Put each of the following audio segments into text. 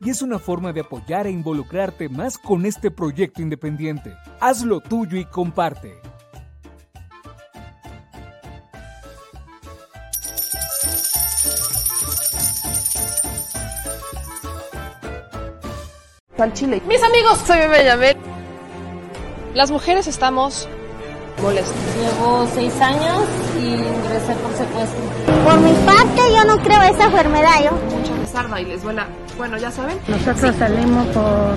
y es una forma de apoyar e involucrarte más con este proyecto independiente. Hazlo tuyo y comparte. Al Chile. Mis amigos, soy Bebe Las mujeres estamos molestas. Llevo seis años y ingresé por secuestro. Por mi parte, yo no creo esa enfermedad. Yo. Y les duela bueno, ya saben. Nosotros salimos por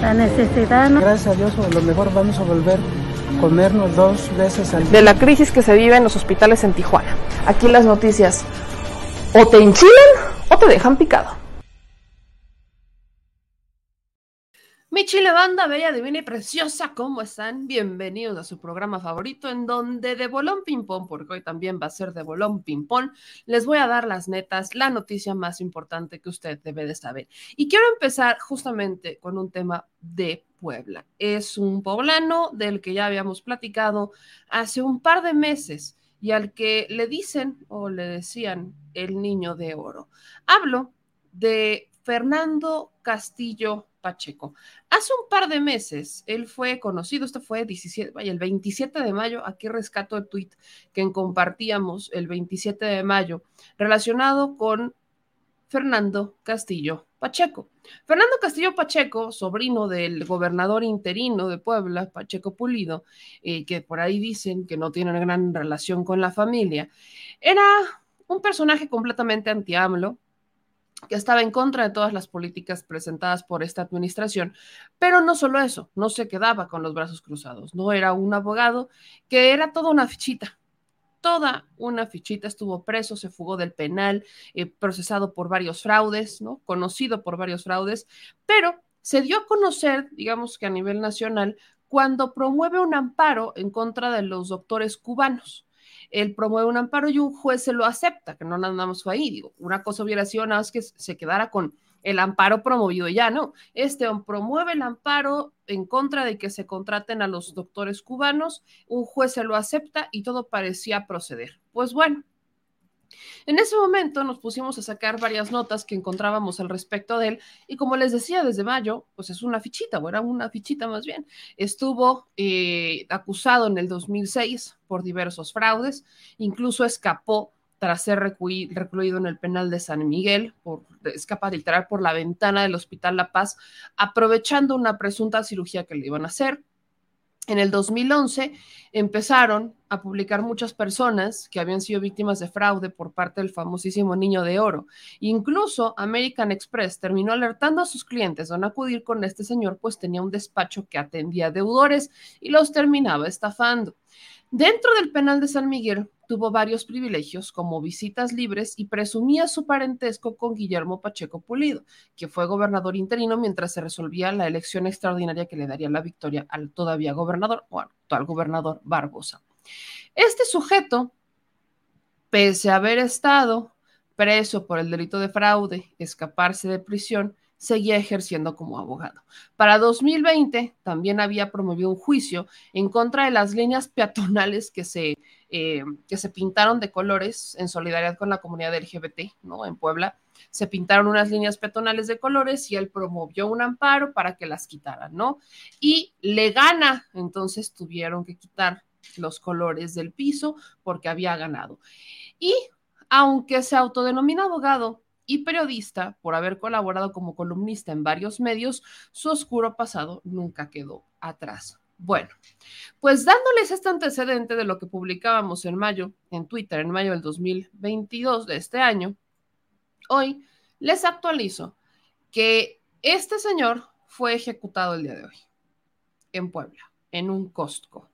la necesidad. Gracias a Dios, a lo mejor vamos a volver a comernos dos veces al día. De la crisis que se vive en los hospitales en Tijuana. Aquí las noticias o te enchilan o te dejan picado. Mi chile banda, bella, divina y preciosa, ¿cómo están? Bienvenidos a su programa favorito en donde de bolón ping-pong, porque hoy también va a ser de bolón ping-pong, les voy a dar las netas, la noticia más importante que usted debe de saber. Y quiero empezar justamente con un tema de Puebla. Es un poblano del que ya habíamos platicado hace un par de meses y al que le dicen o le decían el niño de oro. Hablo de Fernando Castillo Pacheco. Hace un par de meses él fue conocido, esto fue 17, el 27 de mayo, aquí rescato el tweet que compartíamos el 27 de mayo, relacionado con Fernando Castillo Pacheco. Fernando Castillo Pacheco, sobrino del gobernador interino de Puebla, Pacheco Pulido, eh, que por ahí dicen que no tiene una gran relación con la familia, era un personaje completamente anti-AMLO, que estaba en contra de todas las políticas presentadas por esta administración, pero no solo eso, no se quedaba con los brazos cruzados, no era un abogado que era toda una fichita, toda una fichita, estuvo preso, se fugó del penal, eh, procesado por varios fraudes, ¿no? Conocido por varios fraudes, pero se dio a conocer, digamos que a nivel nacional, cuando promueve un amparo en contra de los doctores cubanos. Él promueve un amparo y un juez se lo acepta, que no fue ahí. Digo, una cosa hubiera sido nada más que se quedara con el amparo promovido ya, no. Este promueve el amparo en contra de que se contraten a los doctores cubanos, un juez se lo acepta y todo parecía proceder. Pues bueno, en ese momento nos pusimos a sacar varias notas que encontrábamos al respecto de él y como les decía desde mayo, pues es una fichita, o era una fichita más bien. Estuvo eh, acusado en el 2006 por diversos fraudes, incluso escapó tras ser recluido en el penal de San Miguel, por, escapa de por la ventana del Hospital La Paz, aprovechando una presunta cirugía que le iban a hacer en el 2011 empezaron a publicar muchas personas que habían sido víctimas de fraude por parte del famosísimo Niño de Oro. Incluso American Express terminó alertando a sus clientes de no acudir con este señor, pues tenía un despacho que atendía deudores y los terminaba estafando. Dentro del penal de San Miguel tuvo varios privilegios como visitas libres y presumía su parentesco con Guillermo Pacheco Pulido, que fue gobernador interino mientras se resolvía la elección extraordinaria que le daría la victoria al todavía gobernador o al actual gobernador Barbosa. Este sujeto, pese a haber estado preso por el delito de fraude, escaparse de prisión, seguía ejerciendo como abogado. Para 2020 también había promovido un juicio en contra de las líneas peatonales que se, eh, que se pintaron de colores en solidaridad con la comunidad LGBT, ¿no? En Puebla se pintaron unas líneas peatonales de colores y él promovió un amparo para que las quitaran, ¿no? Y le gana, entonces tuvieron que quitar los colores del piso porque había ganado. Y aunque se autodenomina abogado, y periodista por haber colaborado como columnista en varios medios, su oscuro pasado nunca quedó atrás. Bueno, pues dándoles este antecedente de lo que publicábamos en mayo, en Twitter, en mayo del 2022 de este año, hoy les actualizo que este señor fue ejecutado el día de hoy en Puebla, en un Costco.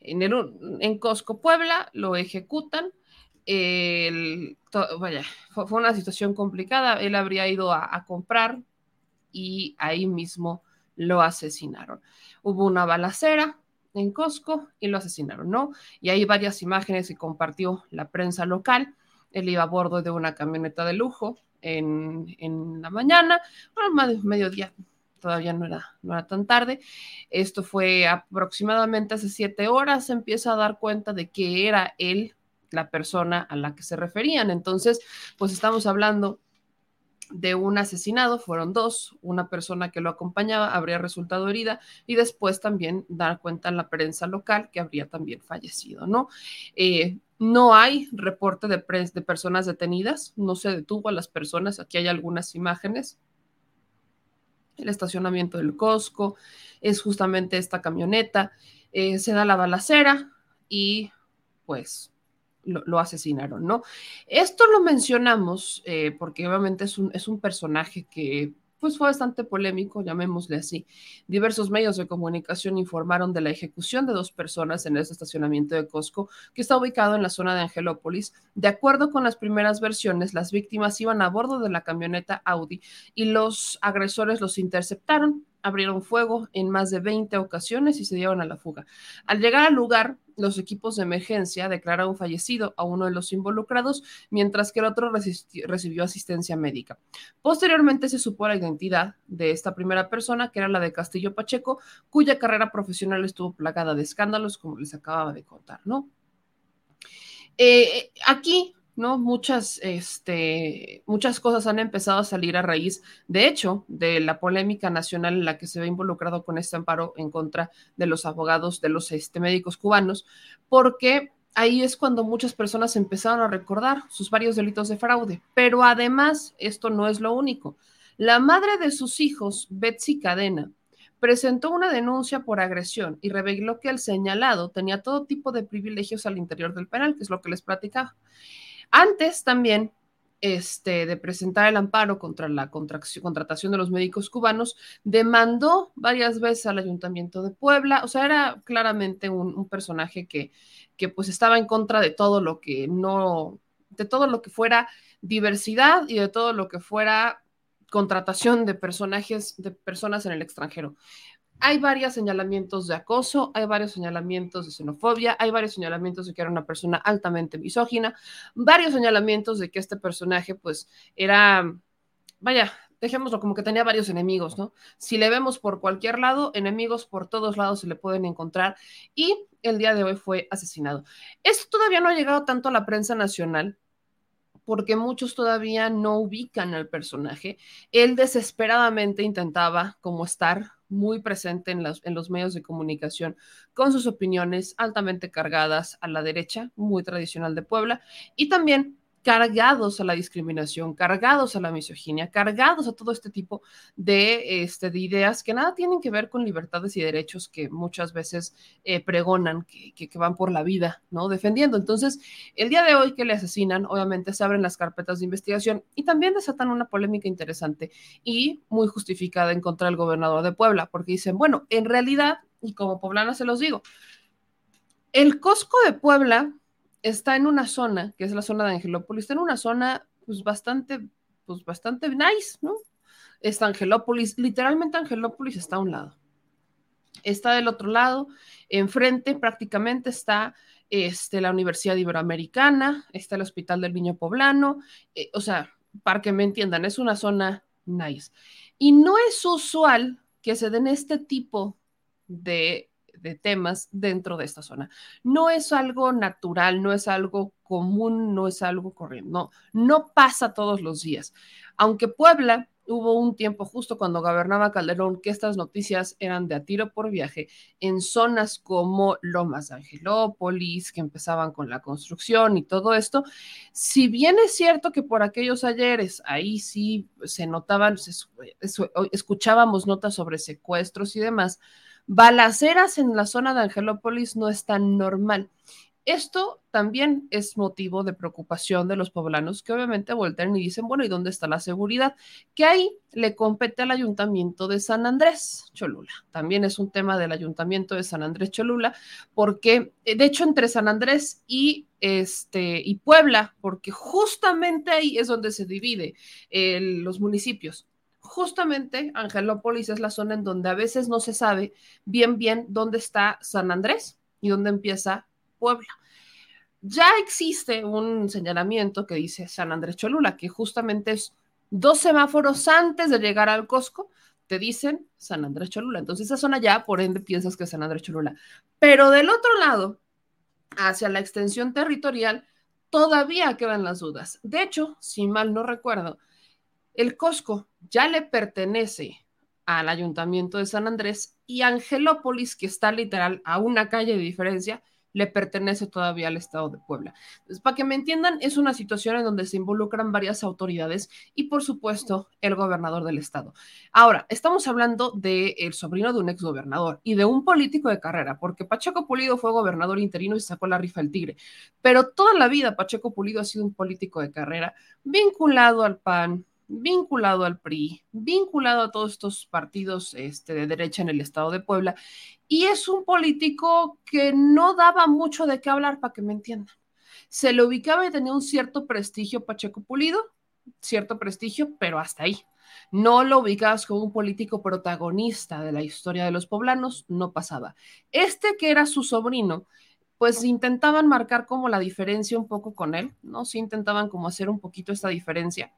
En, el, en Costco Puebla lo ejecutan el, vaya, fue, una situación complicada. Él habría ido a, comprar y ahí mismo lo asesinaron. Hubo una balacera en Costco y lo asesinaron, ¿no? Y hay varias imágenes que compartió la prensa local. Él iba a bordo de una camioneta de lujo en, en la mañana, bueno, más de mediodía, todavía no era, no era tan tarde. Esto fue aproximadamente hace siete horas. Se empieza a dar cuenta de que era él la persona a la que se referían. Entonces, pues estamos hablando de un asesinado, fueron dos, una persona que lo acompañaba habría resultado herida y después también dar cuenta en la prensa local que habría también fallecido, ¿no? Eh, no hay reporte de, de personas detenidas, no se detuvo a las personas, aquí hay algunas imágenes. El estacionamiento del Costco es justamente esta camioneta, eh, se da la balacera y pues lo, asesinaron, ¿no? Esto lo mencionamos eh, porque obviamente es un, es un personaje que pues fue bastante polémico, llamémosle así. Diversos medios de comunicación informaron de la ejecución de dos personas en ese estacionamiento de Costco, que está ubicado en la zona de Angelópolis. De acuerdo con las primeras versiones, las víctimas iban a bordo de la camioneta Audi y los agresores los interceptaron, abrieron fuego en más de 20 ocasiones y se dieron a la fuga. Al llegar al lugar, los equipos de emergencia declararon fallecido a uno de los involucrados, mientras que el otro recibió asistencia médica. Posteriormente se supo la identidad de esta primera persona, que era la de Castillo Pacheco, cuya carrera profesional estuvo plagada de escándalos, como les acababa de contar, ¿no? Eh, aquí ¿no? Muchas, este, muchas cosas han empezado a salir a raíz, de hecho, de la polémica nacional en la que se ve involucrado con este amparo en contra de los abogados, de los este, médicos cubanos, porque ahí es cuando muchas personas empezaron a recordar sus varios delitos de fraude. Pero además, esto no es lo único. La madre de sus hijos, Betsy Cadena, presentó una denuncia por agresión y reveló que el señalado tenía todo tipo de privilegios al interior del penal, que es lo que les platicaba. Antes también este, de presentar el amparo contra la contratación de los médicos cubanos, demandó varias veces al Ayuntamiento de Puebla, o sea, era claramente un, personaje que, que, pues estaba en contra de todo lo que no, de todo lo que fuera diversidad y de todo lo que fuera contratación de personajes, de personas en el extranjero. Hay varios señalamientos de acoso, hay varios señalamientos de xenofobia, hay varios señalamientos de que era una persona altamente misógina, varios señalamientos de que este personaje pues era, vaya, dejémoslo como que tenía varios enemigos, ¿no? Si le vemos por cualquier lado, enemigos por todos lados se le pueden encontrar y el día de hoy fue asesinado. Esto todavía no ha llegado tanto a la prensa nacional, porque muchos todavía no ubican al personaje. Él desesperadamente intentaba como estar muy presente en los, en los medios de comunicación con sus opiniones altamente cargadas a la derecha, muy tradicional de Puebla, y también cargados a la discriminación, cargados a la misoginia, cargados a todo este tipo de, este, de ideas que nada tienen que ver con libertades y derechos que muchas veces eh, pregonan, que, que, van por la vida, ¿no? Defendiendo. Entonces, el día de hoy que le asesinan, obviamente se abren las carpetas de investigación y también desatan una polémica interesante y muy justificada en contra del gobernador de Puebla, porque dicen, bueno, en realidad, y como poblana se los digo, el Cosco de Puebla está en una zona, que es la zona de Angelópolis, está en una zona pues bastante, pues bastante nice, ¿no? Está Angelópolis, literalmente Angelópolis está a un lado. Está del otro lado, enfrente prácticamente está este, la Universidad Iberoamericana, está el Hospital del Niño Poblano, eh, o sea, para que me entiendan, es una zona nice. Y no es usual que se den este tipo de de temas dentro de esta zona. No es algo natural, no es algo común, no es algo corriente, no, no pasa todos los días. Aunque Puebla hubo un tiempo justo cuando gobernaba Calderón que estas noticias eran de a tiro por viaje en zonas como Lomas de Angelópolis, que empezaban con la construcción y todo esto. Si bien es cierto que por aquellos ayeres ahí sí se notaban, escuchábamos notas sobre secuestros y demás, Balaceras en la zona de Angelópolis no es tan normal. Esto también es motivo de preocupación de los poblanos que obviamente voltean y dicen, bueno, ¿y dónde está la seguridad? Que ahí le compete al ayuntamiento de San Andrés Cholula. También es un tema del ayuntamiento de San Andrés Cholula, porque eh, de hecho entre San Andrés y este y Puebla, porque justamente ahí es donde se divide eh, los municipios justamente Angelópolis es la zona en donde a veces no se sabe bien bien dónde está San Andrés y dónde empieza Puebla. Ya existe un señalamiento que dice San Andrés Cholula, que justamente es dos semáforos antes de llegar al Costco, te dicen San Andrés Cholula. Entonces esa zona ya, por ende, piensas que es San Andrés Cholula. Pero del otro lado, hacia la extensión territorial, todavía quedan las dudas. De hecho, si mal no recuerdo, el Costco ya le pertenece al Ayuntamiento de San Andrés y Angelópolis, que está literal a una calle de diferencia, le pertenece todavía al Estado de Puebla. Para que me entiendan, es una situación en donde se involucran varias autoridades y, por supuesto, el gobernador del Estado. Ahora, estamos hablando del el sobrino de un exgobernador y de un político de carrera, porque Pacheco Pulido fue gobernador interino y sacó la rifa el tigre, pero toda la vida Pacheco Pulido ha sido un político de carrera vinculado al PAN, vinculado al PRI, vinculado a todos estos partidos este, de derecha en el estado de Puebla, y es un político que no daba mucho de qué hablar, para que me entiendan. Se le ubicaba y tenía un cierto prestigio Pacheco Pulido, cierto prestigio, pero hasta ahí. No lo ubicabas como un político protagonista de la historia de los poblanos, no pasaba. Este que era su sobrino, pues intentaban marcar como la diferencia un poco con él, ¿no? Sí intentaban como hacer un poquito esta diferencia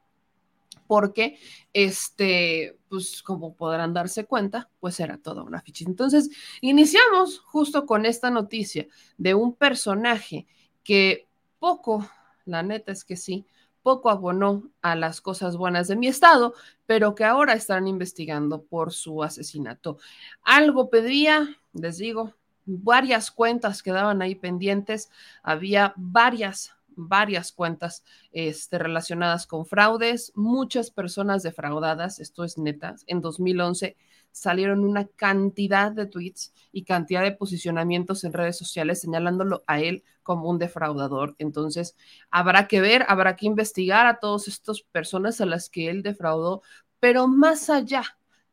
porque, este, pues como podrán darse cuenta, pues era toda una ficha. Entonces, iniciamos justo con esta noticia de un personaje que poco, la neta es que sí, poco abonó a las cosas buenas de mi estado, pero que ahora están investigando por su asesinato. Algo pedía, les digo, varias cuentas quedaban ahí pendientes, había varias varias cuentas este, relacionadas con fraudes, muchas personas defraudadas, esto es neta, en 2011 salieron una cantidad de tweets y cantidad de posicionamientos en redes sociales señalándolo a él como un defraudador. Entonces, habrá que ver, habrá que investigar a todas estas personas a las que él defraudó, pero más allá,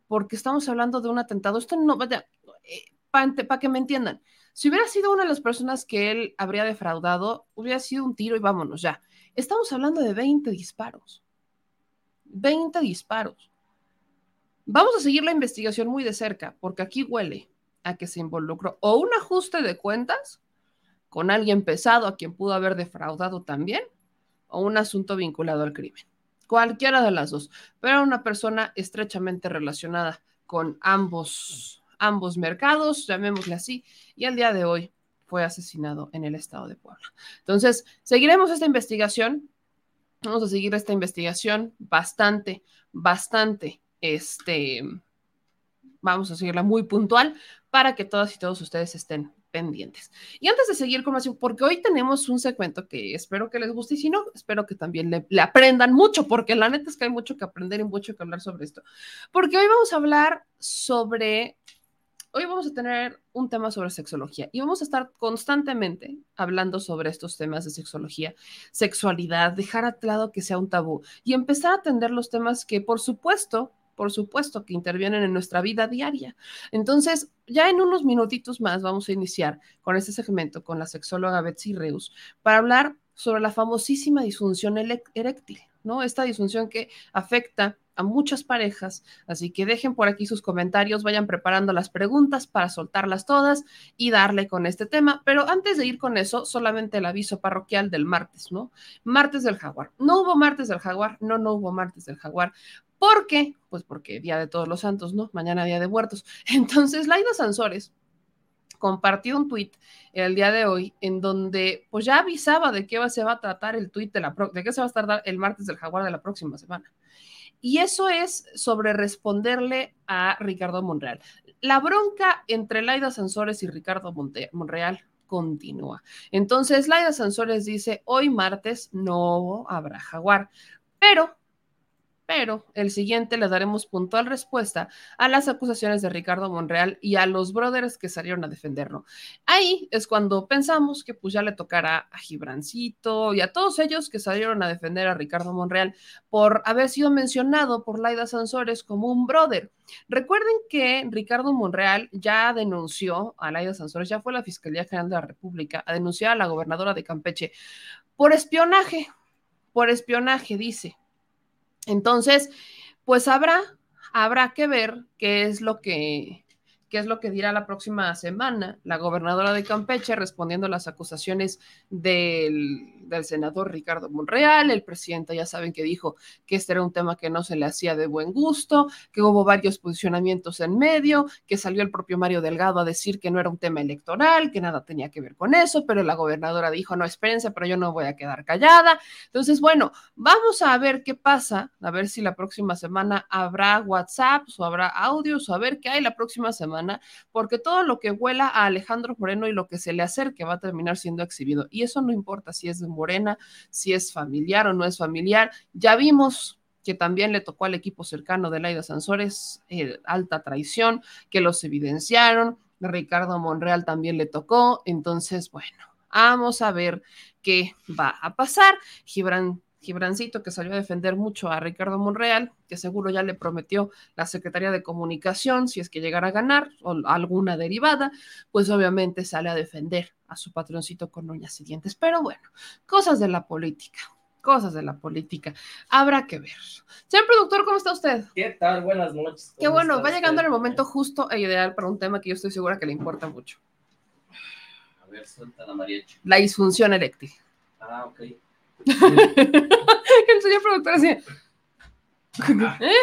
porque estamos hablando de un atentado, esto no, eh, para que me entiendan, si hubiera sido una de las personas que él habría defraudado, hubiera sido un tiro y vámonos ya. Estamos hablando de 20 disparos. 20 disparos. Vamos a seguir la investigación muy de cerca, porque aquí huele a que se involucró o un ajuste de cuentas con alguien pesado a quien pudo haber defraudado también, o un asunto vinculado al crimen. Cualquiera de las dos, pero una persona estrechamente relacionada con ambos, ambos mercados, llamémosle así, y el día de hoy fue asesinado en el estado de Puebla. Entonces, seguiremos esta investigación. Vamos a seguir esta investigación bastante, bastante, este, vamos a seguirla muy puntual para que todas y todos ustedes estén pendientes. Y antes de seguir con más, porque hoy tenemos un segmento que espero que les guste y si no, espero que también le, le, aprendan mucho, porque la neta es que hay mucho que aprender y mucho que hablar sobre esto. Porque hoy vamos a hablar sobre, hoy vamos a tener un tema sobre sexología y vamos a estar constantemente hablando sobre estos temas de sexología, sexualidad, dejar a lado que sea un tabú y empezar a atender los temas que, por supuesto, por supuesto, que intervienen en nuestra vida diaria. Entonces, ya en unos minutitos más vamos a iniciar con este segmento con la sexóloga Betsy Reus para hablar sobre la famosísima disfunción eréctil, ¿no? Esta disfunción que afecta a muchas parejas, así que dejen por aquí sus comentarios, vayan preparando las preguntas para soltarlas todas y darle con este tema, pero antes de ir con eso, solamente el aviso parroquial del martes, ¿no? Martes del jaguar. No hubo martes del jaguar, no, no hubo martes del jaguar. ¿Por qué? Pues porque Día de Todos los Santos, ¿no? Mañana Día de Muertos. Entonces, Laida Sansores compartió un tuit el día de hoy en donde pues ya avisaba de qué se va a tratar el tuit de la de qué se va a tratar el martes del jaguar de la próxima semana. Y eso es sobre responderle a Ricardo Monreal. La bronca entre Laida Sansores y Ricardo Monreal continúa. Entonces, Laida Sansores dice, hoy martes no habrá jaguar, pero pero el siguiente le daremos puntual respuesta a las acusaciones de Ricardo Monreal y a los brothers que salieron a defenderlo. Ahí es cuando pensamos que pues ya le tocará a Gibrancito y a todos ellos que salieron a defender a Ricardo Monreal por haber sido mencionado por Laida Sansores como un brother. Recuerden que Ricardo Monreal ya denunció a Laida Sansores, ya fue la Fiscalía General de la República a denunciar a la gobernadora de Campeche por espionaje, por espionaje, dice. Entonces, pues habrá, habrá que ver qué es lo que, qué es lo que dirá la próxima semana la gobernadora de Campeche respondiendo a las acusaciones del, del, senador Ricardo Monreal. El presidente ya saben que dijo que este era un tema que no se le hacía de buen gusto, que hubo varios posicionamientos en medio, que salió el propio Mario Delgado a decir que no era un tema electoral, que nada tenía que ver con eso, pero la gobernadora dijo, no, espérense, pero yo no voy a quedar callada. Entonces, bueno, vamos a ver qué pasa, a ver si la próxima semana habrá WhatsApp o habrá audios o a ver qué hay la próxima semana, porque todo lo que huela a Alejandro Moreno y lo que se le acerque va a terminar siendo exhibido. Y eso no importa si es de Morena, si es familiar o no es familiar. Ya vimos que también le tocó al equipo cercano de Laida Sansores, eh, alta traición, que los evidenciaron. Ricardo Monreal también le tocó. Entonces, bueno, vamos a ver qué va a pasar. Gibran Gibrancito, que salió a defender mucho a Ricardo Monreal, que seguro ya le prometió la Secretaría de Comunicación, si es que llegara a ganar, o alguna derivada, pues obviamente sale a defender a su patroncito con uñas y dientes. Pero bueno, cosas de la política, cosas de la política. Habrá que ver. Señor productor, ¿cómo está usted? ¿Qué tal? Buenas noches. Qué bueno, va llegando el momento justo e ideal para un tema que yo estoy segura que le importa mucho. A ver, suelta la mariachi. La disfunción eréctil. Ah, ok. el señor productor así. ¿Eh?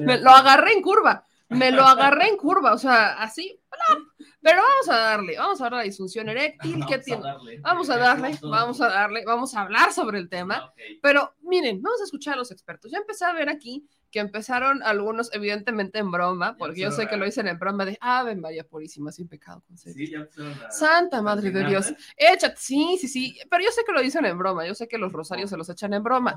Me lo agarré en curva. Me lo agarré en curva, o sea, así. Pero vamos a darle, vamos a darle la disfunción eréctil. ¿Qué tiene? Vamos a darle, vamos a darle, vamos a hablar sobre el tema. Pero miren, vamos a escuchar a los expertos. Ya empecé a ver aquí que empezaron algunos, evidentemente en broma, porque yo sé que lo dicen en broma de Ave María Purísima, sin pecado Sí, ya a, Santa Madre de Dios. Échate, sí, sí, sí, pero yo sé que lo dicen en broma, yo sé que los rosarios se los echan en broma.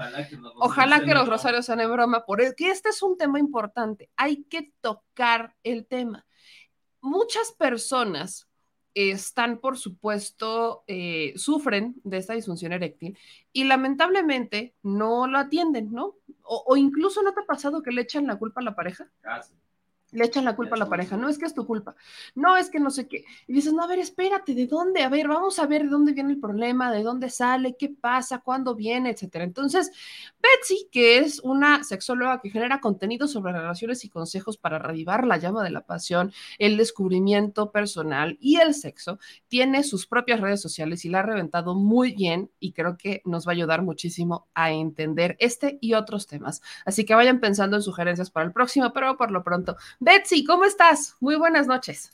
Ojalá que los, rosarios sean en broma, porque este es un tema importante, hay que tocar el tema. Muchas personas están, por supuesto, eh, sufren de esta disfunción eréctil y lamentablemente no lo atienden, ¿no? O, incluso no te ha pasado que le echan la culpa a la pareja. Ah, le echan la culpa a la pareja, no es que es tu culpa, no es que no sé qué. Y dices, no, a ver, espérate, ¿de dónde? A ver, vamos a ver de dónde viene el problema, de dónde sale, qué pasa, cuándo viene, etcétera. Entonces, Betsy, que es una sexóloga que genera contenido sobre relaciones y consejos para revivar la llama de la pasión, el descubrimiento personal y el sexo, tiene sus propias redes sociales y la ha reventado muy bien y creo que nos va a ayudar muchísimo a entender este y otros temas. Así que vayan pensando en sugerencias para el próximo, pero por lo pronto, Betsy, ¿cómo estás? Muy buenas noches.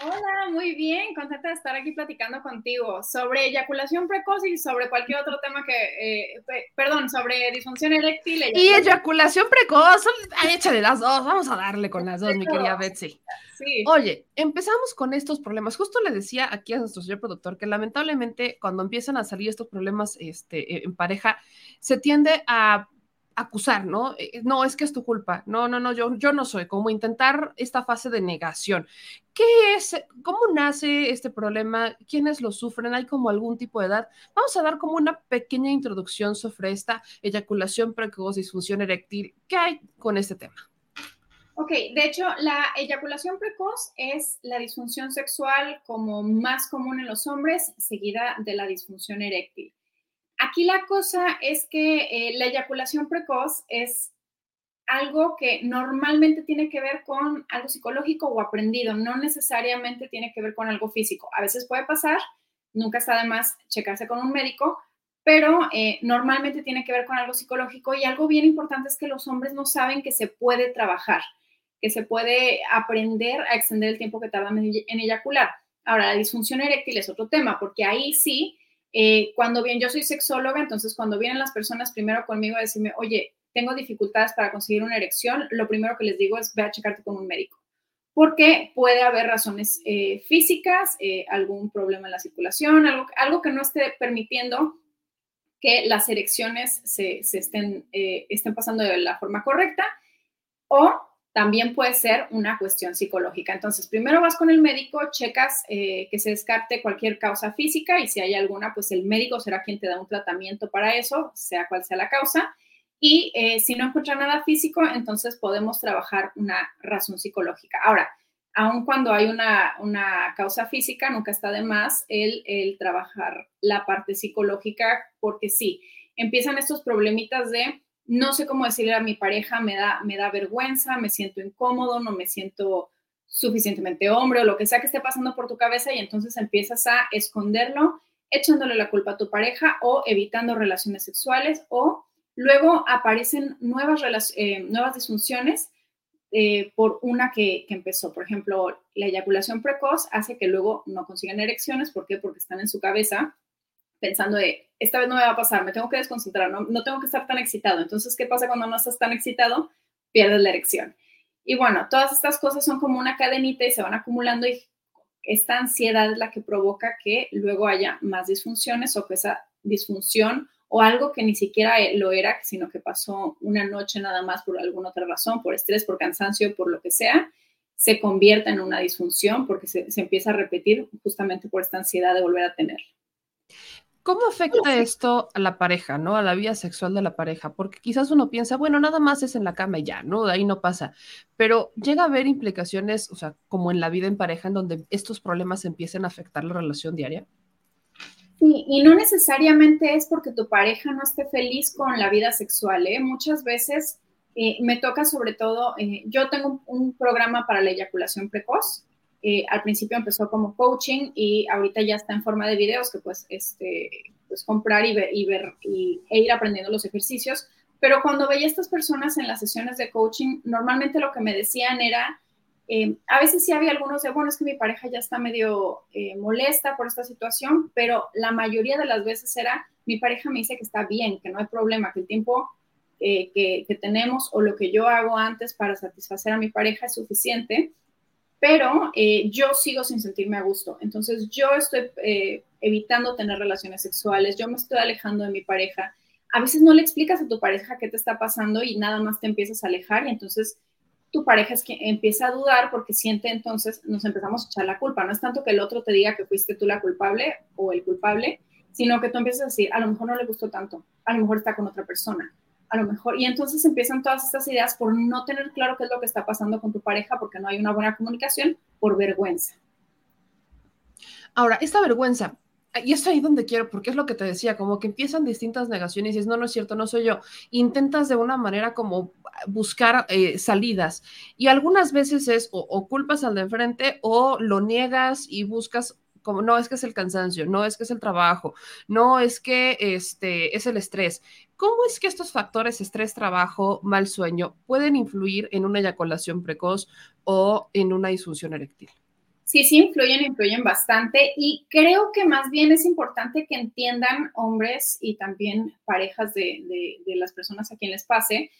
Hola, muy bien, contenta de estar aquí platicando contigo sobre eyaculación precoz y sobre cualquier otro tema que, eh, perdón, sobre disfunción eréctil. Y eyaculación precoz, échale las dos, vamos a darle con las dos, mi querida Betsy. Sí. Oye, empezamos con estos problemas. Justo le decía aquí a nuestro señor productor que lamentablemente cuando empiezan a salir estos problemas este, en pareja, se tiende a acusar, ¿no? Eh, no, es que es tu culpa. No, no, no, yo, yo no soy. Como intentar esta fase de negación. ¿Qué es? ¿Cómo nace este problema? ¿Quiénes lo sufren? ¿Hay como algún tipo de edad? Vamos a dar como una pequeña introducción sobre esta eyaculación precoz, disfunción eréctil. ¿Qué hay con este tema? Ok, de hecho, la eyaculación precoz es la disfunción sexual como más común en los hombres, seguida de la disfunción eréctil. Aquí la cosa es que eh, la eyaculación precoz es algo que normalmente tiene que ver con algo psicológico o aprendido, no necesariamente tiene que ver con algo físico. A veces puede pasar, nunca está de más checarse con un médico, pero eh, normalmente tiene que ver con algo psicológico y algo bien importante es que los hombres no saben que se puede trabajar, que se puede aprender a extender el tiempo que tardan en eyacular. Ahora, la disfunción eréctil es otro tema, porque ahí sí eh, cuando bien, yo soy sexóloga, entonces cuando vienen las personas primero conmigo a decirme, oye, tengo dificultades para conseguir una erección, lo primero que les digo es ve a checarte con un médico, porque puede haber razones eh, físicas, eh, algún problema en la circulación, algo, algo que no esté permitiendo que las erecciones se, se estén, estén pasando de la forma correcta, o también puede ser una cuestión psicológica. Entonces, primero vas con el médico, checas eh, que se descarte cualquier causa física y si hay alguna, pues el médico será quien te da un tratamiento para eso, sea cual sea la causa. Y eh, si no encuentra nada físico, entonces podemos trabajar una razón psicológica. Ahora, aun cuando hay una, causa física, nunca está de más el, el trabajar la parte psicológica, porque sí, empiezan estos problemitas de no sé cómo decirle a mi pareja, me da, me da vergüenza, me siento incómodo, no me siento suficientemente hombre o lo que sea que esté pasando por tu cabeza y entonces empiezas a esconderlo echándole la culpa a tu pareja o evitando relaciones sexuales o luego aparecen nuevas, eh, nuevas disfunciones eh, por una que, que, empezó. Por ejemplo, la eyaculación precoz hace que luego no consigan erecciones. ¿Por qué? Porque están en su cabeza pensando de, esta vez no me va a pasar, me tengo que desconcentrar, no, no tengo que estar tan excitado. Entonces, ¿qué pasa cuando no estás tan excitado? Pierdes la erección. Y bueno, todas estas cosas son como una cadenita y se van acumulando y esta ansiedad es la que provoca que luego haya más disfunciones o que esa disfunción o algo que ni siquiera lo era, sino que pasó una noche nada más por alguna otra razón, por estrés, por cansancio, por lo que sea, se convierta en una disfunción porque se, se empieza a repetir justamente por esta ansiedad de volver a tener. ¿Cómo afecta esto a la pareja, ¿no? A la vida sexual de la pareja, porque quizás uno piensa, bueno, nada más es en la cama y ya, ¿no? De ahí no pasa, pero llega a haber implicaciones, o sea, como en la vida en pareja, en donde estos problemas empiecen a afectar la relación diaria. Sí, y no necesariamente es porque tu pareja no esté feliz con la vida sexual, ¿eh? Muchas veces eh, me toca sobre todo, eh, yo tengo un programa para la eyaculación precoz, eh, al principio empezó como coaching y ahorita ya está en forma de videos que pues, este, pues comprar y ver, y e ir aprendiendo los ejercicios. Pero cuando veía a estas personas en las sesiones de coaching, normalmente lo que me decían era, eh, a veces sí había algunos de, bueno, es que mi pareja ya está medio eh, molesta por esta situación, pero la mayoría de las veces era, mi pareja me dice que está bien, que no hay problema, que el tiempo que tenemos o lo que yo hago antes para satisfacer a mi pareja es suficiente pero eh, yo sigo sin sentirme a gusto. Entonces yo estoy eh, evitando tener relaciones sexuales, yo me estoy alejando de mi pareja. A veces no le explicas a tu pareja qué te está pasando y nada más te empiezas a alejar y entonces tu pareja es que empieza a dudar porque siente entonces, nos empezamos a echar la culpa. No es tanto que el otro te diga que fuiste tú la culpable o el culpable, sino que tú empiezas a decir, a lo mejor no le gustó tanto, a lo mejor está con otra persona, a lo mejor, y entonces empiezan todas estas ideas por no tener claro qué es lo que está pasando con tu pareja, porque no hay una buena comunicación, por vergüenza. Ahora, esta vergüenza, y es ahí donde quiero, porque es lo que te decía, como que empiezan distintas negaciones y dices, no, no es cierto, no soy yo. Intentas de una manera como buscar eh, salidas y algunas veces es o, o, culpas al de enfrente o lo niegas y buscas como no es que es el cansancio, no es que es el trabajo, no es que este es el estrés. ¿Cómo es que estos factores, estrés, trabajo, mal sueño, pueden influir en una eyaculación precoz o en una disfunción eréctil? Sí, sí, influyen, influyen bastante y creo que más bien es importante que entiendan hombres y también parejas de, las personas a quien les pase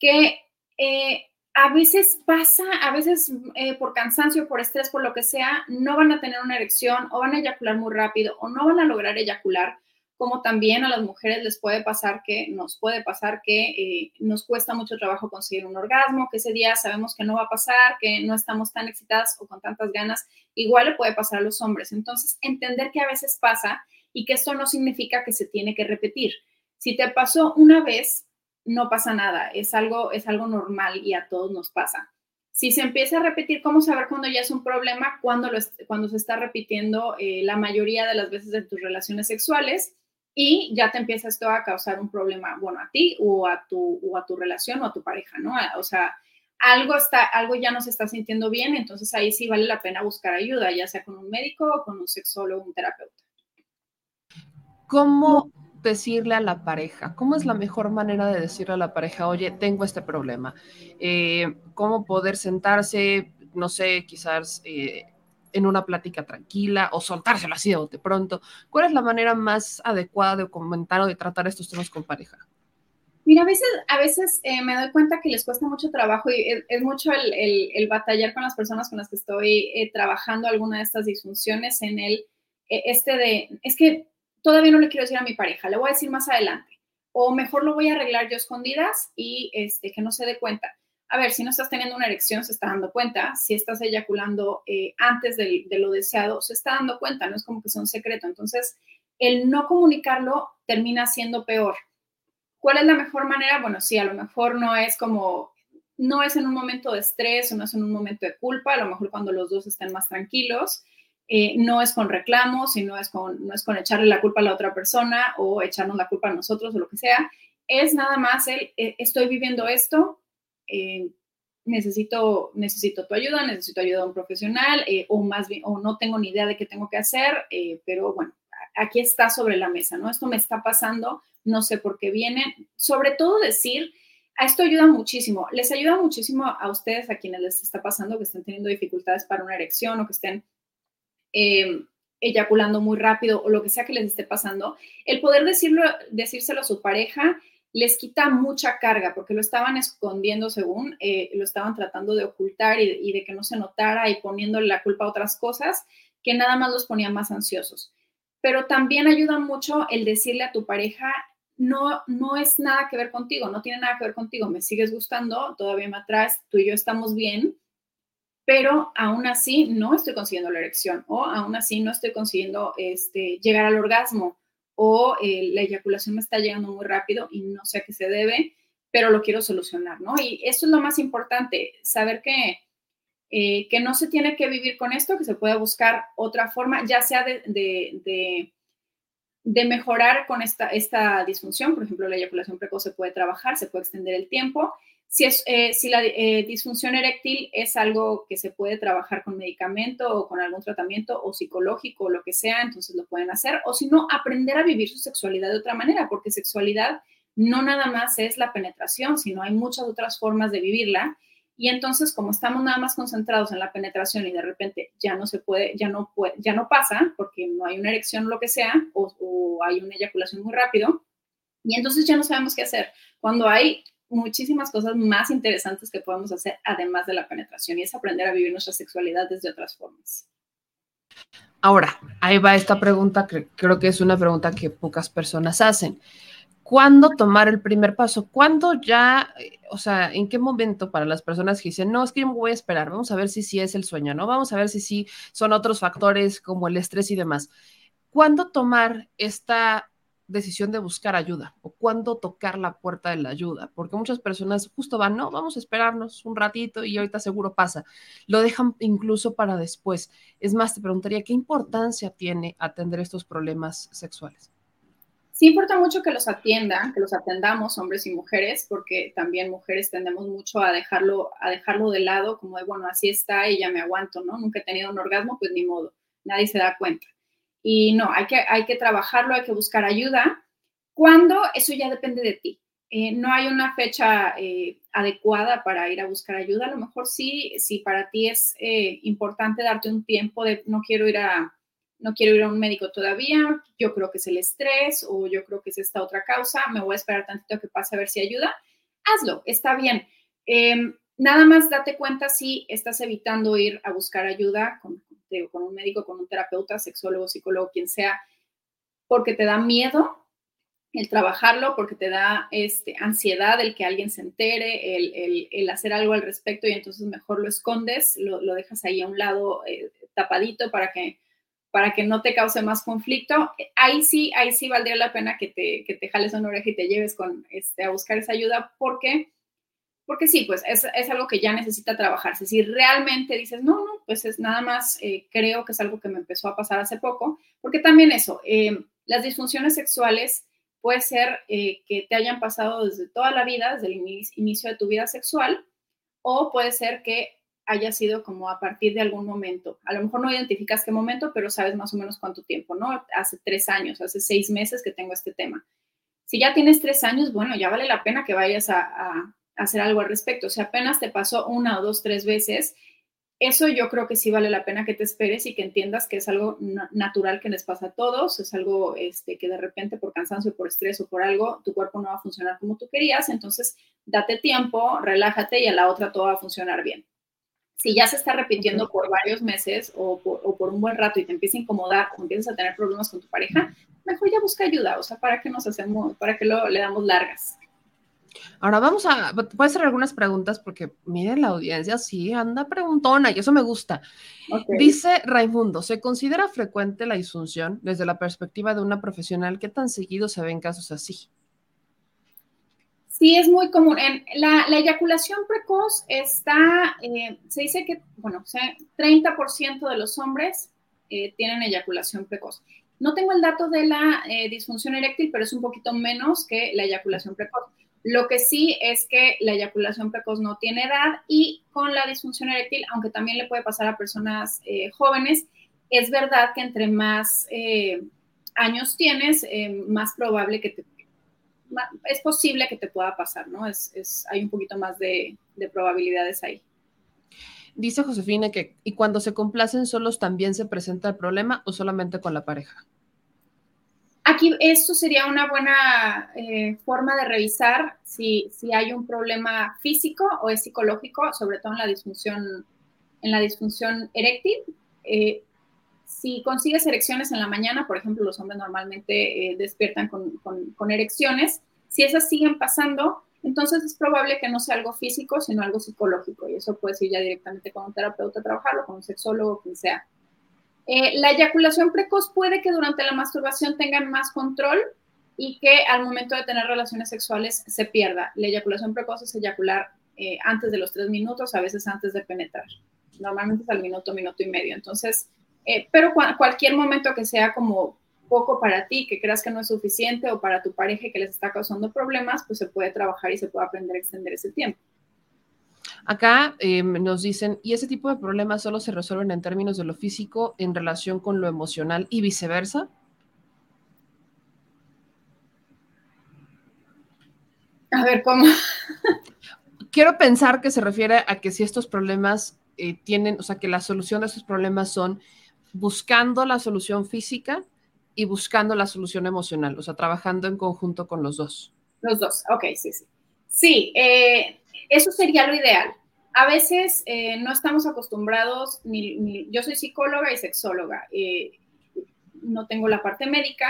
que eh, a veces pasa, a veces eh, por cansancio, por estrés, por lo que sea, no van a tener una erección o van a eyacular muy rápido o no van a lograr eyacular, como también a las mujeres les puede pasar que, nos puede pasar que eh, nos cuesta mucho trabajo conseguir un orgasmo, que ese día sabemos que no va a pasar, que no estamos tan excitadas o con tantas ganas, igual le puede pasar a los hombres. Entonces, entender que a veces pasa y que esto no significa que se tiene que repetir. Si te pasó una vez, no pasa nada, es algo, es algo normal y a todos nos pasa. Si se empieza a repetir, ¿cómo saber cuándo ya es un problema? Cuando, lo, cuando se está repitiendo eh, la mayoría de las veces de tus relaciones sexuales y ya te empieza esto a causar un problema, bueno, a ti o a tu, o a tu relación o a tu pareja, ¿no? O sea, algo, está, algo ya no se está sintiendo bien, entonces ahí sí vale la pena buscar ayuda, ya sea con un médico o con un sexólogo, un terapeuta. ¿Cómo decirle a la pareja? ¿Cómo es la mejor manera de decirle a la pareja, oye, tengo este problema? Eh, ¿Cómo poder sentarse, no sé, quizás eh, en una plática tranquila o soltárselo así de pronto? ¿Cuál es la manera más adecuada de comentar o de tratar estos temas con pareja? Mira, a veces, a veces eh, me doy cuenta que les cuesta mucho trabajo y es, mucho el, el, batallar con las personas con las que estoy trabajando alguna de estas disfunciones en el, este de, es que todavía no le quiero decir a mi pareja, le voy a decir más adelante, o mejor lo voy a arreglar yo escondidas y este, que no se dé cuenta. A ver, si no estás teniendo una erección, se está dando cuenta. Si estás eyaculando eh, antes de, de, lo deseado, se está dando cuenta. No es como que sea un secreto. Entonces, el no comunicarlo termina siendo peor. ¿Cuál es la mejor manera? Bueno, sí, a lo mejor no es como, no es en un momento de estrés o no es en un momento de culpa, a lo mejor cuando los dos estén más tranquilos, eh, no es con reclamos y no es con, no es con echarle la culpa a la otra persona o echarnos la culpa a nosotros o lo que sea, es nada más el, eh, estoy viviendo esto, eh, necesito, necesito tu ayuda, necesito ayuda de un profesional o más o no tengo ni idea de qué tengo que hacer, pero bueno, aquí está sobre la mesa, ¿no? Esto me está pasando, no sé por qué viene. Sobre todo decir, a esto ayuda muchísimo, les ayuda muchísimo a ustedes, a quienes les está pasando, que estén teniendo dificultades para una erección o que estén eh, eyaculando muy rápido o lo que sea que les esté pasando, el poder decirlo, decírselo a su pareja les quita mucha carga porque lo estaban escondiendo según, eh, lo estaban tratando de ocultar y de, que no se notara y poniéndole la culpa a otras cosas que nada más los ponía más ansiosos. Pero también ayuda mucho el decirle a tu pareja, no, no es nada que ver contigo, no tiene nada que ver contigo, me sigues gustando, todavía me atrás, tú y yo estamos bien, pero aún así no estoy consiguiendo la erección o aún así no estoy consiguiendo este, llegar al orgasmo o eh, la eyaculación me está llegando muy rápido y no sé a qué se debe, pero lo quiero solucionar, ¿no? Y eso es lo más importante, saber que, eh, que no se tiene que vivir con esto, que se puede buscar otra forma, ya sea de, de, de, de mejorar con esta, esta disfunción, por ejemplo, la eyaculación precoz se puede trabajar, se puede extender el tiempo, si, es, eh, si la eh, disfunción eréctil es algo que se puede trabajar con medicamento o con algún tratamiento o psicológico o lo que sea, entonces lo pueden hacer. O si no, aprender a vivir su sexualidad de otra manera, porque sexualidad no nada más es la penetración, sino hay muchas otras formas de vivirla. Y entonces, como estamos nada más concentrados en la penetración y de repente ya no se puede, ya no ya no pasa porque no hay una erección o lo que sea, o, o hay una eyaculación muy rápido, y entonces ya no sabemos qué hacer. Cuando hay muchísimas cosas más interesantes que podemos hacer además de la penetración y es aprender a vivir nuestra sexualidad desde otras formas. Ahora, ahí va esta pregunta que creo que es una pregunta que pocas personas hacen. ¿Cuándo tomar el primer paso? ¿Cuándo ya, o sea, en qué momento para las personas que dicen, no, es que yo me voy a esperar, vamos a ver si sí es el sueño, ¿no? Vamos a ver si sí son otros factores como el estrés y demás. ¿Cuándo tomar esta decisión de buscar ayuda o cuándo tocar la puerta de la ayuda, porque muchas personas justo van, no, vamos a esperarnos un ratito y ahorita seguro pasa. Lo dejan incluso para después. Es más, te preguntaría, ¿qué importancia tiene atender estos problemas sexuales? Sí importa mucho que los atiendan, que los atendamos hombres y mujeres, porque también mujeres tendemos mucho a dejarlo, a dejarlo de lado, como de, bueno, así está y ya me aguanto, ¿no? Nunca he tenido un orgasmo, pues ni modo, nadie se da cuenta. Y no, hay que, hay que trabajarlo, hay que buscar ayuda. Cuando eso ya depende de ti. Eh, no hay una fecha eh, adecuada para ir a buscar ayuda. A lo mejor sí, si para ti es eh, importante darte un tiempo de no quiero ir a no quiero ir a un médico todavía, yo creo que es el estrés o yo creo que es esta otra causa, me voy a esperar tantito que pase a ver si ayuda. Hazlo, está bien. Em, nada más date cuenta si estás evitando ir a buscar ayuda con, con un médico, con un terapeuta, sexólogo, psicólogo, quien sea, porque te da miedo el trabajarlo, porque te da este, ansiedad el que alguien se entere, el, hacer algo al respecto y entonces mejor lo escondes, lo, dejas ahí a un lado eh, tapadito para que, para que no te cause más conflicto. Ahí sí, ahí sí valdría la pena que te, que te jales una oreja y te lleves con, este, a buscar esa ayuda porque porque sí, pues es, algo que ya necesita trabajarse. Si realmente dices, no, no, pues es nada más, eh, creo que es algo que me empezó a pasar hace poco, porque también eso, eh, las disfunciones sexuales puede ser eh, que te hayan pasado desde toda la vida, desde el inicio de tu vida sexual, o puede ser que haya sido como a partir de algún momento. A lo mejor no identificas qué momento, pero sabes más o menos cuánto tiempo, ¿no? Hace tres años, hace seis meses que tengo este tema. Si ya tienes tres años, bueno, ya vale la pena que vayas a hacer algo al respecto. Si apenas te pasó una o dos, tres veces, eso yo creo que sí vale la pena que te esperes y que entiendas que es algo natural que les pasa a todos, es algo este, que de repente por cansancio, por estrés o por algo, tu cuerpo no va a funcionar como tú querías, entonces date tiempo, relájate y a la otra todo va a funcionar bien. Si ya se está repitiendo por varios meses o por, un buen rato y te empieza a incomodar o empiezas a tener problemas con tu pareja, mejor ya busca ayuda, o sea, ¿para qué nos hacemos, para qué lo, le damos largas? Ahora vamos a, puede hacer algunas preguntas porque miren la audiencia, sí, anda preguntona y eso me gusta. Dice Raimundo, ¿se considera frecuente la disfunción desde la perspectiva de una profesional? ¿Qué tan seguido se ven casos así? Sí, es muy común. En la, eyaculación precoz está, eh, se dice que, bueno, o sea, 30% de los hombres eh, tienen eyaculación precoz. No tengo el dato de la eh, disfunción eréctil, pero es un poquito menos que la eyaculación precoz. Lo que sí es que la eyaculación precoz no tiene edad y con la disfunción eréctil, aunque también le puede pasar a personas eh, jóvenes, es verdad que entre más eh, años tienes, eh, más probable que te, es posible que te pueda pasar, ¿no? Es, hay un poquito más de, de probabilidades ahí. Dice Josefina que, ¿y cuando se complacen solos también se presenta el problema o solamente con la pareja? Aquí esto sería una buena eh, forma de revisar si, si, hay un problema físico o es psicológico, sobre todo en la disfunción, en la disfunción eréctil. Eh, si consigues erecciones en la mañana, por ejemplo, los hombres normalmente eh, despiertan con, con, erecciones, si esas siguen pasando, entonces es probable que no sea algo físico, sino algo psicológico. Y eso puedes ir ya directamente con un terapeuta a trabajarlo, con un sexólogo, quien sea. Eh, la eyaculación precoz puede que durante la masturbación tengan más control y que al momento de tener relaciones sexuales se pierda. La eyaculación precoz es eyacular eh, antes de los tres minutos, a veces antes de penetrar. Normalmente es al minuto, minuto y medio. Entonces, eh, pero cualquier momento que sea como poco para ti, que creas que no es suficiente o para tu pareja que les está causando problemas, pues se puede trabajar y se puede aprender a extender ese tiempo. Acá em, nos dicen, y ese tipo de problemas solo se resuelven en términos de lo físico en relación con lo emocional y viceversa. A ver, ¿cómo? Quiero pensar que se refiere a que si estos problemas eh, tienen, o sea, que la solución de estos problemas son buscando la solución física y buscando la solución emocional, o sea, trabajando en conjunto con los dos. Los dos, ok, sí, sí. Sí, eh, eso sería lo ideal. A veces eh, no estamos acostumbrados, ni, yo soy psicóloga y sexóloga, eh, no tengo la parte médica,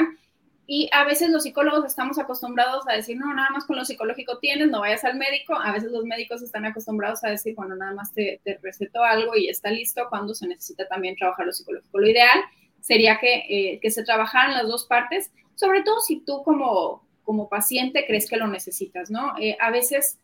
y a veces los psicólogos estamos acostumbrados a decir, no, nada más con lo psicológico tienes, no vayas al médico. A veces los médicos están acostumbrados a decir, bueno, nada más te, te receto algo y está listo cuando se necesita también trabajar lo psicológico. Lo ideal sería que, eh, que se trabajaran las dos partes. sobre todo si tú como, como paciente crees que lo necesitas, ¿no? Eh, a veces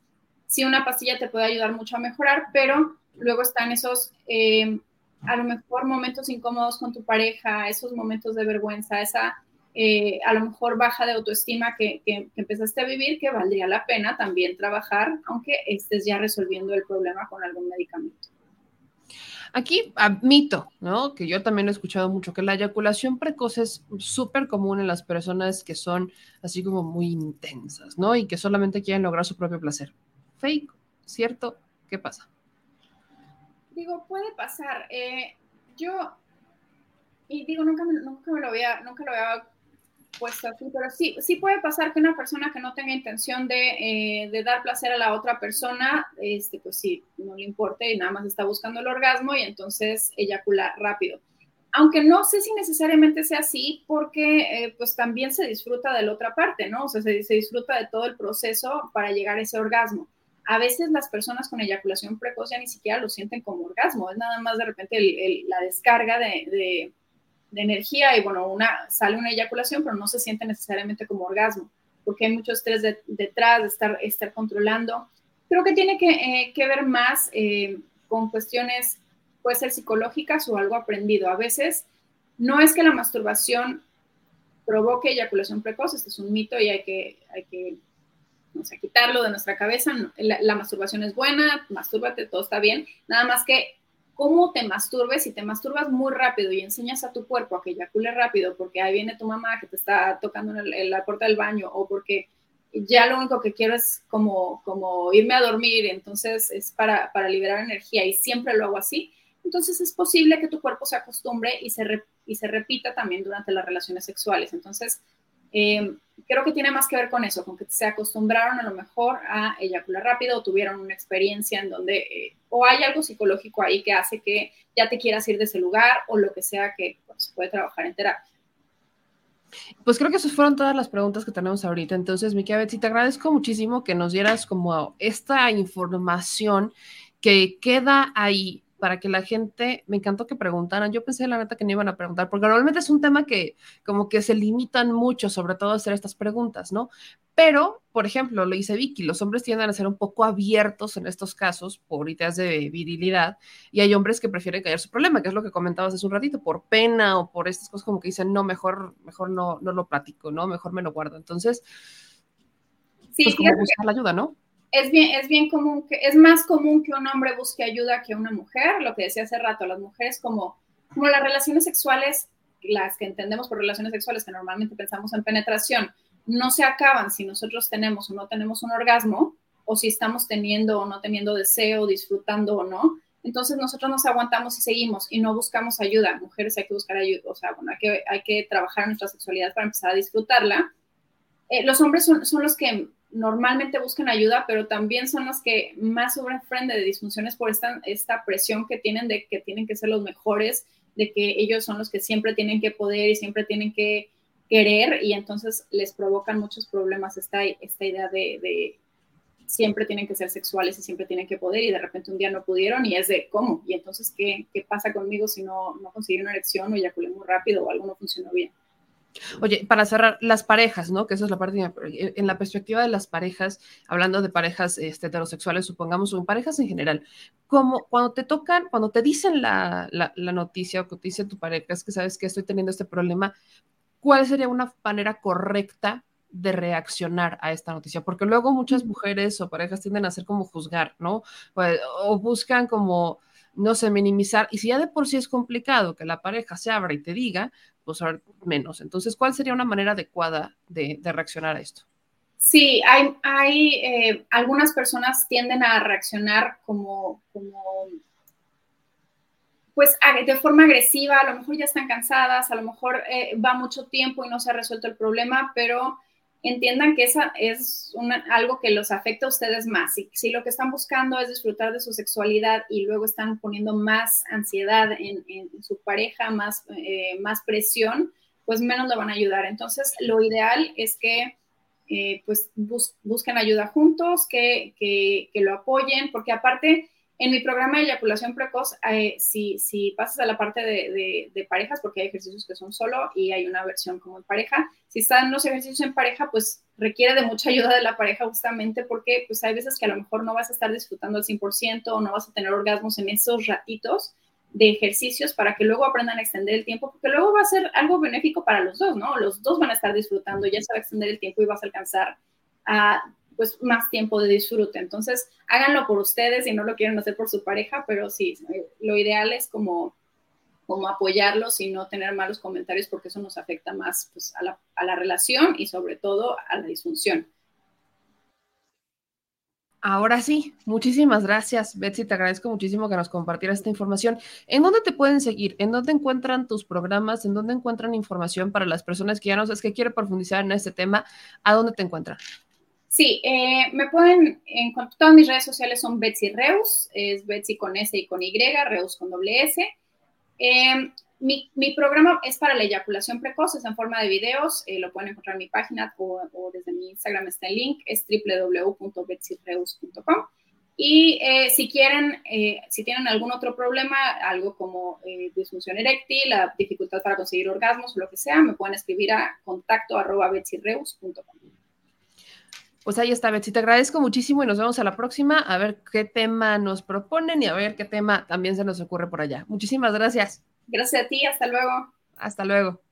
sí una pastilla te puede ayudar mucho a mejorar, pero luego están esos, eh, a lo mejor momentos incómodos con tu pareja, esos momentos de vergüenza, esa eh, a lo mejor baja de autoestima que, que, empezaste a vivir, que valdría la pena también trabajar, aunque estés ya resolviendo el problema con algún medicamento. Aquí admito, ¿no? Que yo también he escuchado mucho que la eyaculación precoz es súper común en las personas que son así como muy intensas, ¿no? Y que solamente quieren lograr su propio placer. Fake, ¿cierto? ¿Qué pasa? Digo, puede pasar. Eh, yo, y digo, nunca me, nunca lo había, nunca lo había puesto así, pero sí, sí puede pasar que una persona que no tenga intención de, eh, de, dar placer a la otra persona, este, pues sí, no le importe y nada más está buscando el orgasmo y entonces eyacula rápido. Aunque no sé si necesariamente sea así, porque eh, pues también se disfruta de la otra parte, ¿no? O sea, se, se, disfruta de todo el proceso para llegar a ese orgasmo. A veces las personas con eyaculación precoz ya ni siquiera lo sienten como orgasmo, es nada más de repente la descarga de, energía y bueno, una, sale una eyaculación, pero no se siente necesariamente como orgasmo, porque hay mucho estrés detrás de estar, controlando. Creo que tiene que, eh, ver más eh, con cuestiones, puede ser psicológicas o algo aprendido. A veces no es que la masturbación provoque eyaculación precoz, este es un mito y hay que no sé, quitarlo de nuestra cabeza. La, la masturbación es buena, mastúrbate, todo está bien, nada más que cómo te masturbes, si te masturbas muy rápido y enseñas a tu cuerpo a que eyacule rápido porque ahí viene tu mamá que te está tocando en, la puerta del baño o porque ya lo único que quiero es como, como irme a dormir, entonces es para, para liberar energía y siempre lo hago así, entonces es posible que tu cuerpo se acostumbre y se, y se repita también durante las relaciones sexuales. Entonces, eh, creo que tiene más que ver con eso, con que se acostumbraron a lo mejor a eyacular rápido o tuvieron una experiencia en donde eh, o hay algo psicológico ahí que hace que ya te quieras ir de ese lugar o lo que sea que pues, se puede trabajar en terapia. Pues creo que esas fueron todas las preguntas que tenemos ahorita. Entonces, Miki Betsy, te agradezco muchísimo que nos dieras como esta información que queda ahí para que la gente, me encantó que preguntaran, yo pensé la neta que no iban a preguntar, porque normalmente es un tema que como que se limitan mucho, sobre todo a hacer estas preguntas, ¿no? Pero, por ejemplo, lo dice Vicky, los hombres tienden a ser un poco abiertos en estos casos por ideas de virilidad y hay hombres que prefieren callar su problema, que es lo que comentabas hace un ratito, por pena o por estas cosas como que dicen, no, mejor, mejor no, no lo platico, ¿no? Mejor me lo guardo. Entonces, sí, pues como buscar la ayuda, ¿no? Es bien, es bien común que, es más común que un hombre busque ayuda que una mujer, lo que decía hace rato, las mujeres como, como las relaciones sexuales, las que entendemos por relaciones sexuales, que normalmente pensamos en penetración, no se acaban si nosotros tenemos o no tenemos un orgasmo, o si estamos teniendo o no teniendo deseo, disfrutando o no. Entonces nosotros nos aguantamos y seguimos y no buscamos ayuda. Mujeres hay que buscar ayuda, o sea, hay que, hay que trabajar nuestra sexualidad para empezar a disfrutarla. Eh, los hombres son, son los que normalmente buscan ayuda, pero también son los que más sufren de disfunciones por esta, esta presión que tienen de que tienen que ser los mejores, de que ellos son los que siempre tienen que poder y siempre tienen que querer y entonces les provocan muchos problemas esta, esta idea de, de siempre tienen que ser sexuales y siempre tienen que poder y de repente un día no pudieron y es de cómo y entonces qué, qué pasa conmigo si no, no conseguí una erección o eyaculé muy rápido o algo no funcionó bien. Oye, para cerrar, las parejas, ¿no? Que esa es la parte, en la perspectiva de las parejas, hablando de parejas este, heterosexuales, supongamos, o en parejas en general, como cuando te tocan, cuando te dicen la, la, la noticia o que te dice tu pareja, es que sabes que estoy teniendo este problema, ¿cuál sería una manera correcta de reaccionar a esta noticia, porque luego muchas mujeres o parejas tienden a hacer como juzgar, ¿no? O buscan como, no sé, minimizar, y si ya de por sí es complicado que la pareja se abra y te diga, pues menos. Entonces, ¿cuál sería una manera adecuada de, de reaccionar a esto? Sí, hay, hay eh, algunas personas tienden a reaccionar como, como, pues de forma agresiva, a lo mejor ya están cansadas, a lo mejor eh, va mucho tiempo y no se ha resuelto el problema, pero entiendan que esa es algo que los afecta a ustedes más. Si, si, lo que están buscando es disfrutar de su sexualidad y luego están poniendo más ansiedad en, su pareja, más, eh, más presión, pues menos le van a ayudar. Entonces, lo ideal es que eh, pues busquen ayuda juntos, que, que, que, lo apoyen, porque aparte En mi programa de eyaculación precoz, eh, si, pasas a la parte de, parejas, porque hay ejercicios que son solo y hay una versión como en pareja, si están los ejercicios en pareja, pues requiere de mucha ayuda de la pareja justamente porque pues hay veces que a lo mejor no vas a estar disfrutando al 100% o no vas a tener orgasmos en esos ratitos de ejercicios para que luego aprendan a extender el tiempo, porque luego va a ser algo benéfico para los dos, ¿no? Los dos van a estar disfrutando, ya se va a extender el tiempo y vas a alcanzar a pues más tiempo de disfrute. Entonces, háganlo por ustedes y no lo quieren hacer por su pareja, pero sí, lo ideal es como, como apoyarlos y no tener malos comentarios porque eso nos afecta más pues, a, la, a la relación y sobre todo a la disfunción. Ahora sí, muchísimas gracias, Betsy. Te agradezco muchísimo que nos compartieras esta información. ¿En dónde te pueden seguir? ¿En dónde encuentran tus programas? ¿En dónde encuentran información para las personas que ya no sabes que quieren profundizar en este tema? ¿A dónde te encuentran? Sí, eh, me pueden encontrar, todas mis redes sociales son Betsy Reus, es Betsy con S y con Y, Reus con doble S. Eh, mi, mi, programa es para la eyaculación precoz, es en forma de videos, eh, lo pueden encontrar en mi página o, o, desde mi Instagram está el link, es www.betsyreus.com. Y eh, si quieren, eh, si tienen algún otro problema, algo como eh, disfunción eréctil, la dificultad para conseguir orgasmos o lo que sea, me pueden escribir a contacto arroba betsyreus.com. Pues ahí está, Betsy. Te agradezco muchísimo y nos vemos a la próxima a ver qué tema nos proponen y a ver qué tema también se nos ocurre por allá. Muchísimas gracias. Gracias a ti, hasta luego. Hasta luego.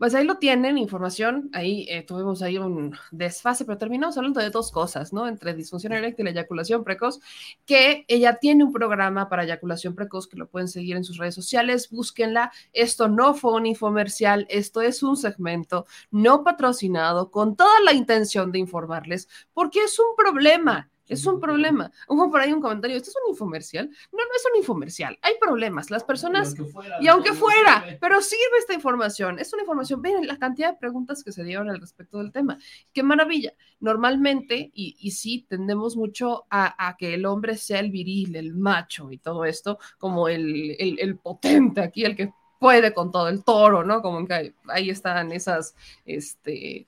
Pues ahí lo tienen, información. Ahí eh, tuvimos ahí un desfase, pero terminamos hablando de dos cosas, ¿no? Entre disfunción eréctil y eyaculación precoz, que ella tiene un programa para eyaculación precoz que lo pueden seguir en sus redes sociales. Búsquenla. Esto no fue un infomercial, esto es un segmento no patrocinado con toda la intención de informarles, porque es un problema. Es un problema. Hubo por ahí un comentario, ¿esto es un infomercial? No, no es un infomercial. Hay problemas. Las personas, y aunque fuera, y aunque fuera pero sirve esta información. Es una información. Vean la cantidad de preguntas que se dieron al respecto del tema. Qué maravilla. Normalmente, y, y sí, tendemos mucho a, a, que el hombre sea el viril, el macho y todo esto, como el, el, el potente aquí, el que puede con todo, el toro, ¿no? Como que ahí están esas, este,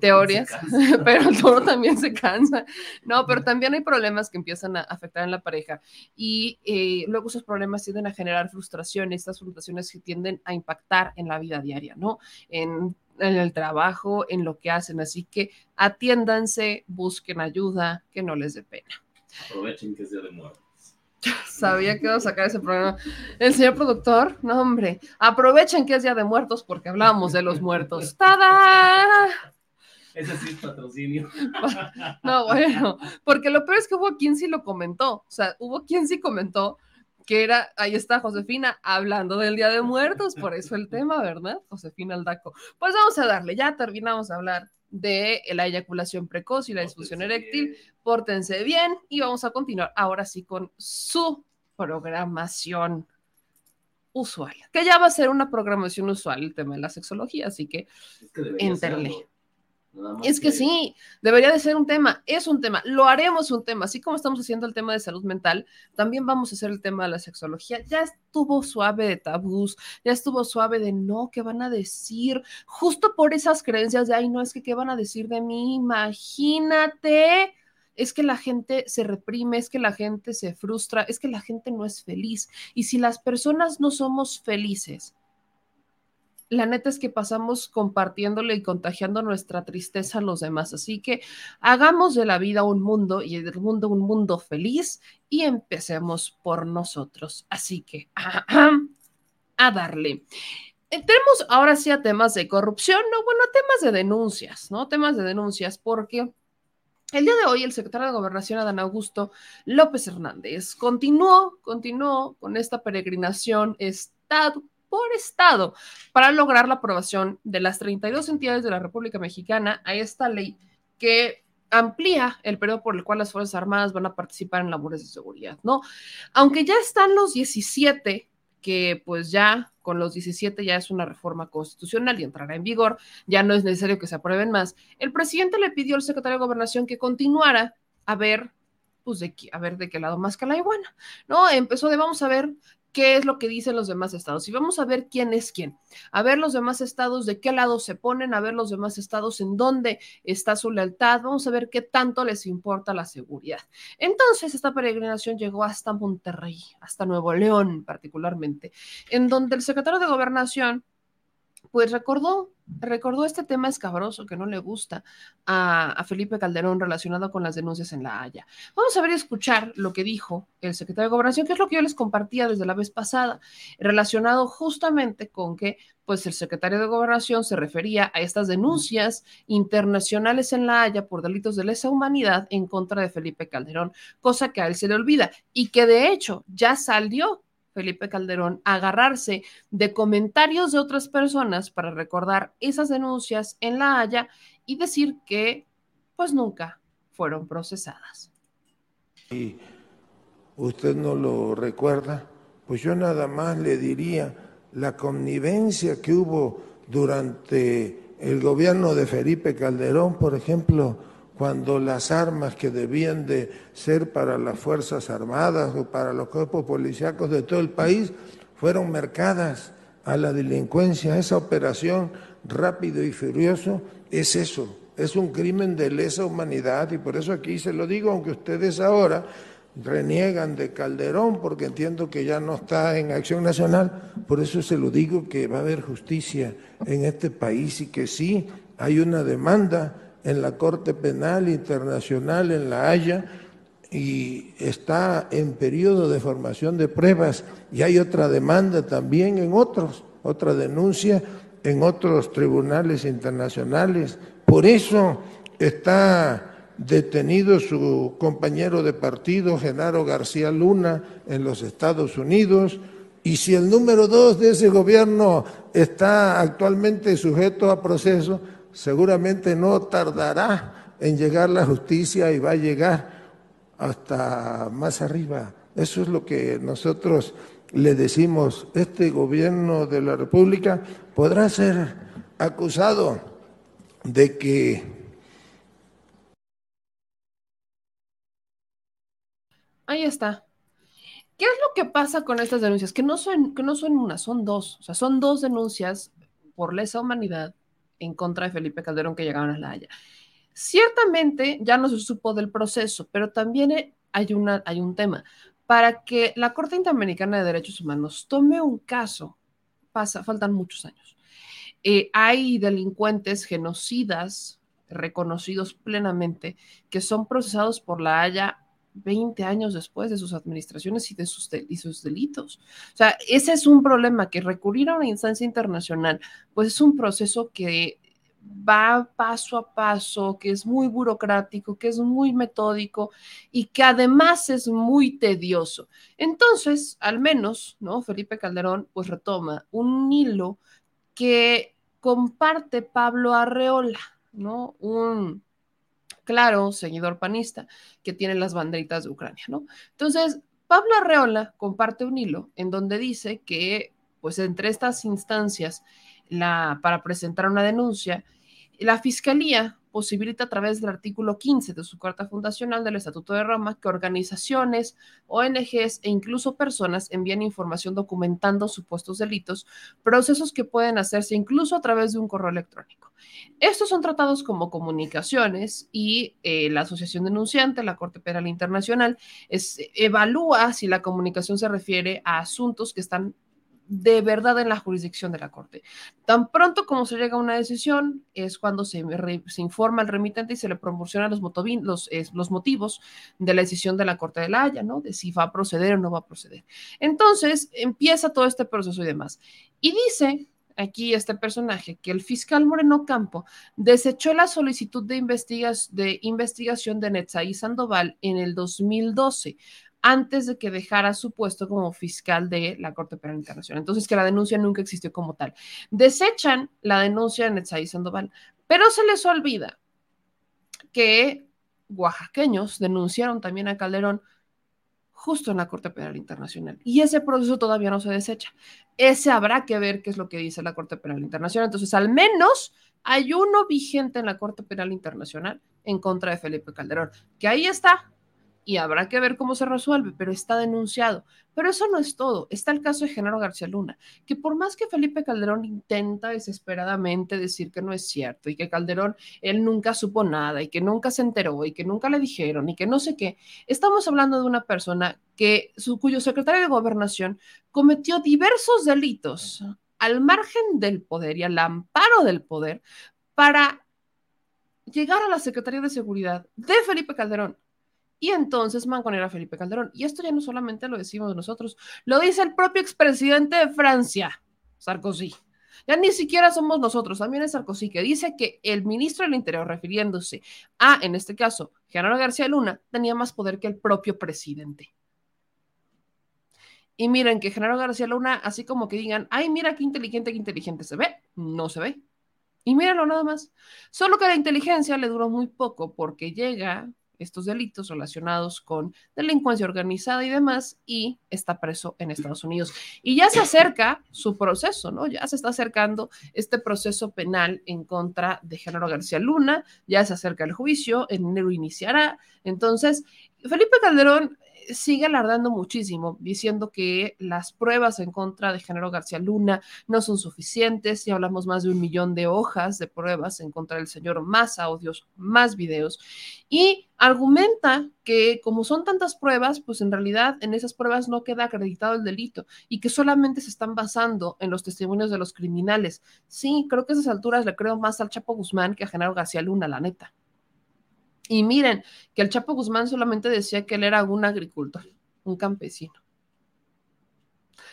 teorías, pero el toro también se cansa. No, pero también hay problemas que empiezan a afectar en la pareja y eh, luego esos problemas tienden a generar frustraciones, estas frustraciones que tienden a impactar en la vida diaria, ¿no? En, en el trabajo, en lo que hacen. Así que atiéndanse, busquen ayuda, que no les dé pena. Aprovechen que es día de muertos. Sabía que iba a sacar ese programa. El señor productor, no, hombre, aprovechen que es día de muertos porque hablamos de los muertos. ¡Tada! Ese sí es patrocinio. No, bueno, porque lo peor es que hubo quien sí lo comentó. O sea, hubo quien sí comentó que era, ahí está Josefina hablando del Día de Muertos, por eso el tema, ¿verdad? Josefina Aldaco. Pues vamos a darle, ya terminamos de hablar de la eyaculación precoz y la disfunción eréctil. Bien. Pórtense bien y vamos a continuar ahora sí con su programación usual, que ya va a ser una programación usual el tema de la sexología, así que, es que enterle. Es que, que sí, debería de ser un tema, es un tema, lo haremos un tema, así como estamos haciendo el tema de salud mental, también vamos a hacer el tema de la sexología. Ya estuvo suave de tabús, ya estuvo suave de no, ¿qué van a decir? Justo por esas creencias de, ay, no, es que, ¿qué van a decir de mí? Imagínate, es que la gente se reprime, es que la gente se frustra, es que la gente no es feliz. Y si las personas no somos felices, la neta es que pasamos compartiéndole y contagiando nuestra tristeza a los demás. Así que hagamos de la vida un mundo y del mundo un mundo feliz y empecemos por nosotros. Así que a darle. Entremos ahora sí a temas de corrupción, no, bueno, temas de denuncias, ¿no? Temas de denuncias, porque el día de hoy el secretario de Gobernación, Adán Augusto López Hernández, continuó, continuó con esta peregrinación estado por estado para lograr la aprobación de las 32 entidades de la República Mexicana a esta ley que amplía el periodo por el cual las Fuerzas Armadas van a participar en labores de seguridad, ¿no? Aunque ya están los 17 que pues ya con los 17 ya es una reforma constitucional y entrará en vigor, ya no es necesario que se aprueben más. El presidente le pidió al secretario de Gobernación que continuara a ver, pues de, a ver de qué lado más que la iguana, ¿no? Empezó de vamos a ver qué es lo que dicen los demás estados. Y vamos a ver quién es quién. A ver los demás estados de qué lado se ponen, a ver los demás estados en dónde está su lealtad. Vamos a ver qué tanto les importa la seguridad. Entonces, esta peregrinación llegó hasta Monterrey, hasta Nuevo León particularmente, en donde el secretario de Gobernación pues recordó, recordó este tema escabroso que no le gusta a, Felipe Calderón relacionado con las denuncias en La Haya. Vamos a ver y escuchar lo que dijo el secretario de Gobernación, que es lo que yo les compartía desde la vez pasada, relacionado justamente con que pues el secretario de Gobernación se refería a estas denuncias internacionales en La Haya por delitos de lesa humanidad en contra de Felipe Calderón, cosa que a él se le olvida y que de hecho ya salió Felipe Calderón agarrarse de comentarios de otras personas para recordar esas denuncias en La Haya y decir que pues nunca fueron procesadas. Y usted no lo recuerda, pues yo nada más le diría la connivencia que hubo durante el gobierno de Felipe Calderón, por ejemplo, cuando las armas que debían de ser para las Fuerzas Armadas o para los cuerpos policíacos de todo el país fueron mercadas a la delincuencia. Esa operación rápido y furioso es eso, es un crimen de lesa humanidad y por eso aquí se lo digo, aunque ustedes ahora reniegan de Calderón porque entiendo que ya no está en acción nacional, por eso se lo digo que va a haber justicia en este país y que sí hay una demanda en la Corte Penal Internacional en La Haya y está en periodo de formación de pruebas y hay otra demanda también en otros, otra denuncia en otros tribunales internacionales. Por eso está detenido su compañero de partido, Genaro García Luna, en los Estados Unidos. Y si el número dos de ese gobierno está actualmente sujeto a proceso, seguramente no tardará en llegar la justicia y va a llegar hasta más arriba. Eso es lo que nosotros le decimos. Este gobierno de la República podrá ser acusado de que... Ahí está. ¿Qué es lo que pasa con estas denuncias? Que no son, que no son una, son dos. O sea, son dos denuncias por lesa humanidad en contra de Felipe Calderón que llegaron a La Haya. Ciertamente ya no se supo del proceso, pero también hay, una, hay un tema. Para que la Corte Interamericana de Derechos Humanos tome un caso, pasa, faltan muchos años. Eh, hay delincuentes genocidas reconocidos plenamente que son procesados por la Haya 20 años después de sus administraciones y de sus, delitos. O sea, ese es un problema, que recurrir a una instancia internacional, pues es un proceso que va paso a paso, que es muy burocrático, que es muy metódico y que además es muy tedioso. Entonces, al menos, ¿no? Felipe Calderón pues retoma un hilo que comparte Pablo Arreola, ¿no? Un claro, seguidor panista, que tiene las banderitas de Ucrania, ¿no? Entonces, Pablo Arreola comparte un hilo en donde dice que, pues, entre estas instancias, la, para presentar una denuncia, la Fiscalía posibilita a través del artículo 15 de su Carta Fundacional del Estatuto de Roma que organizaciones, ONGs e incluso personas envíen información documentando supuestos delitos, procesos que pueden hacerse incluso a través de un correo electrónico. Estos son tratados como comunicaciones y eh, la Asociación Denunciante, la Corte Penal Internacional, evalúa si la comunicación se refiere a asuntos que están de verdad en la jurisdicción de la Corte. Tan pronto como se llega a una decisión es cuando se, informa al remitente y se le proporciona los, motivos de la decisión de la Corte de la Haya, ¿no? De si va a proceder o no va a proceder. Entonces empieza todo este proceso y demás. Y dice aquí este personaje que el fiscal Moreno Campo desechó la solicitud de, de investigación de Netzaí Sandoval en el 2012 antes de que dejara su puesto como fiscal de la Corte Penal Internacional. Entonces, que la denuncia nunca existió como tal. Desechan la denuncia de Netzaí Sandoval, pero se les olvida que oaxaqueños denunciaron también a Calderón justo en la Corte Penal Internacional. Y ese proceso todavía no se desecha. Ese habrá que ver qué es lo que dice la Corte Penal Internacional. Entonces, al menos hay uno vigente en la Corte Penal Internacional en contra de Felipe Calderón, que ahí está, y habrá que ver cómo se resuelve, pero está denunciado. Pero eso no es todo. Está el caso de Genaro García Luna, que por más que Felipe Calderón intenta desesperadamente decir que no es cierto y que Calderón, él nunca supo nada y que nunca se enteró y que nunca le dijeron y que no sé qué, estamos hablando de una persona que su, cuyo secretario de gobernación cometió diversos delitos al margen del poder y al amparo del poder para llegar a la Secretaría de Seguridad de Felipe Calderón y entonces mangonera a Felipe Calderón. Y esto ya no solamente lo decimos nosotros, lo dice el propio expresidente de Francia, Sarkozy. Ya ni siquiera somos nosotros, también es Sarkozy, que dice que el ministro del Interior, refiriéndose a, en este caso, Genaro García Luna, tenía más poder que el propio presidente. Y miren que Genaro García Luna, así como que digan, ay, mira qué inteligente, qué inteligente se ve, no se ve. Y mírenlo nada más. Solo que la inteligencia le duró muy poco porque llega estos delitos relacionados con delincuencia organizada y demás, y está preso en Estados Unidos. Y ya se acerca su proceso, ¿no? Ya se está acercando este proceso penal en contra de Genaro García Luna, ya se acerca el juicio, en enero iniciará. Entonces, Felipe Calderón sigue alardando muchísimo, diciendo que las pruebas en contra de Genaro García Luna no son suficientes y hablamos más de un millón de hojas de pruebas en contra del señor, más audios, más videos. Y argumenta que como son tantas pruebas, pues en realidad en esas pruebas no queda acreditado el delito y que solamente se están basando en los testimonios de los criminales. Sí, creo que a esas alturas le creo más al Chapo Guzmán que a Genaro García Luna, la neta. Y miren, que el Chapo Guzmán solamente decía que él era un agricultor, un campesino.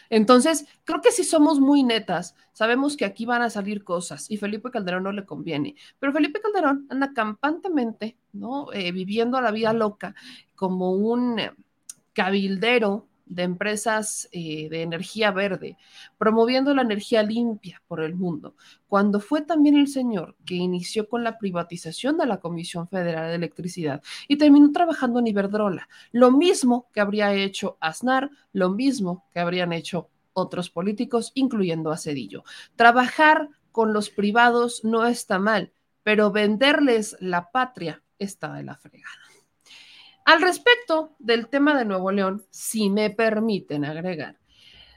Entonces, creo que si somos muy netas, sabemos que aquí van a salir cosas y Felipe Calderón no le conviene. Pero Felipe Calderón anda campantemente, ¿no? Eh, viviendo la vida loca como un cabildero de empresas eh, de energía verde, promoviendo la energía limpia por el mundo, cuando fue también el señor que inició con la privatización de la Comisión Federal de Electricidad y terminó trabajando en Iberdrola, lo mismo que habría hecho Aznar, lo mismo que habrían hecho otros políticos, incluyendo a Cedillo. Trabajar con los privados no está mal, pero venderles la patria está de la fregada. Al respecto del tema de Nuevo León, si me permiten agregar,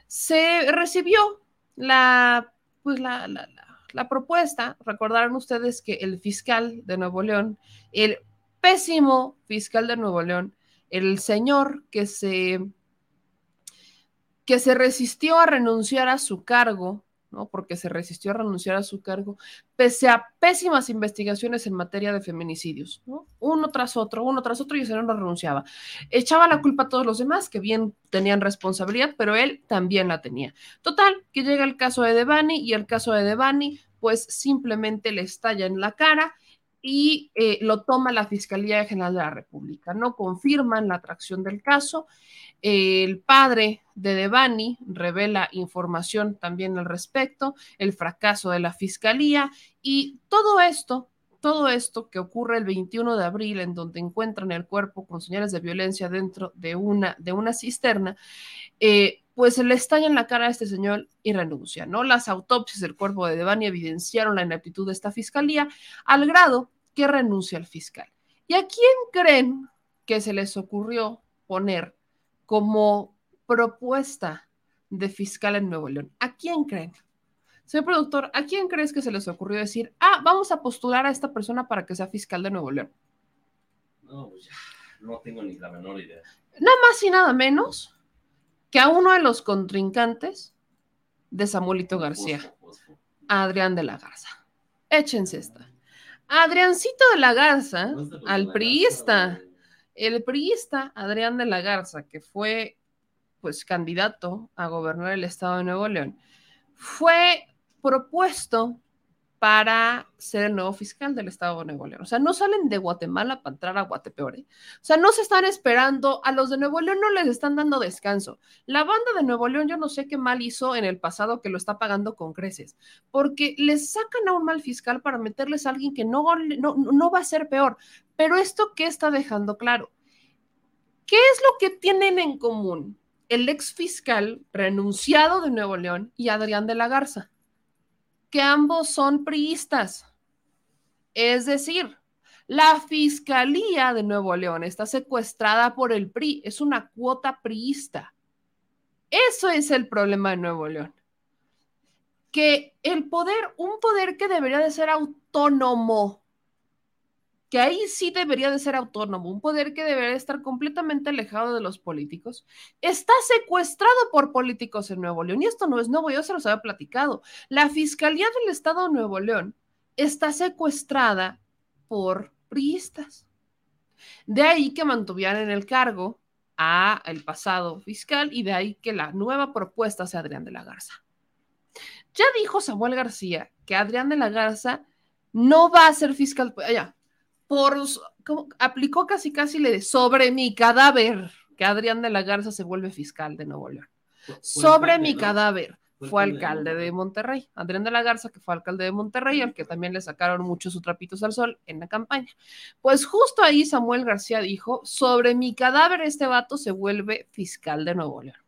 se recibió la, pues la, la, propuesta, recordarán ustedes que el fiscal de Nuevo León, el pésimo fiscal de Nuevo León, el señor que se, que se resistió a renunciar a su cargo porque se resistió a renunciar a su cargo, pese a pésimas investigaciones en materia de feminicidios, uno tras otro, uno tras otro, y señor no renunciaba. Echaba la culpa a todos los demás, que bien tenían responsabilidad, pero él también la tenía. Total, que llega el caso de Devani, y el caso de Devani, pues simplemente le estalla en la cara y eh, lo toma la Fiscalía General de la República. No confirman la atracción del caso. El padre de Devani revela información también al respecto, el fracaso de la Fiscalía y todo esto, todo esto que ocurre el 21 de abril, en donde encuentran el cuerpo con señales de violencia dentro de una, de una cisterna, eh, pues le estalla en la cara a este señor y renuncia, ¿no? Las autopsias del cuerpo de Devani evidenciaron la ineptitud de esta fiscalía al grado que renuncia al fiscal. ¿Y a quién creen que se les ocurrió poner como propuesta de fiscal en Nuevo León? ¿A quién creen? Señor productor, ¿a quién crees que se les ocurrió decir, ah, vamos a postular a esta persona para que sea fiscal de Nuevo León? No, pues ya, no tengo ni la menor idea. Nada más y nada menos que a uno de los contrincantes de Samuelito García, Adrián de la Garza. Échense esta. Adriancito de la Garza, al priista, el priista Adrián de la Garza, que fue pues candidato a gobernar el estado de Nuevo León, fue propuesto para ser el nuevo fiscal del estado de Nuevo León. O sea, no salen de Guatemala para entrar a Guatepeor. ¿eh? O sea, no se están esperando, a los de Nuevo León no les están dando descanso. La banda de Nuevo León, yo no sé qué mal hizo en el pasado que lo está pagando con creces, porque les sacan a un mal fiscal para meterles a alguien que no, no, no va a ser peor. Pero esto, ¿qué está dejando claro? ¿Qué es lo que tienen en común el ex fiscal renunciado de Nuevo León y Adrián de la Garza? que ambos son priistas. Es decir, La Fiscalía de Nuevo León está secuestrada por el PRI, es una cuota priista. Eso es el problema de Nuevo León. Que el poder, un poder que debería de ser autónomo, que ahí sí debería de ser autónomo, un poder que debería estar completamente alejado de los políticos, está secuestrado por políticos en Nuevo León. Y esto no es nuevo, yo se los había platicado. La Fiscalía del Estado de Nuevo León está secuestrada por priistas. De ahí que mantuvieran en el cargo a el pasado fiscal y de ahí que la nueva propuesta sea Adrián de la Garza. Ya dijo Samuel García que Adrián de la Garza no va a ser fiscal, ya, por, aplicó casi casi le de sobre mi cadáver, que Adrián de la Garza se vuelve fiscal de Nuevo León. Sobre mi cadáver fue alcalde de Monterrey. Adrián de la Garza, que fue alcalde de Monterrey, al que también le sacaron muchos sus trapitos al sol en la campaña. Pues justo ahí Samuel García dijo, sobre mi cadáver este vato se vuelve fiscal de Nuevo León.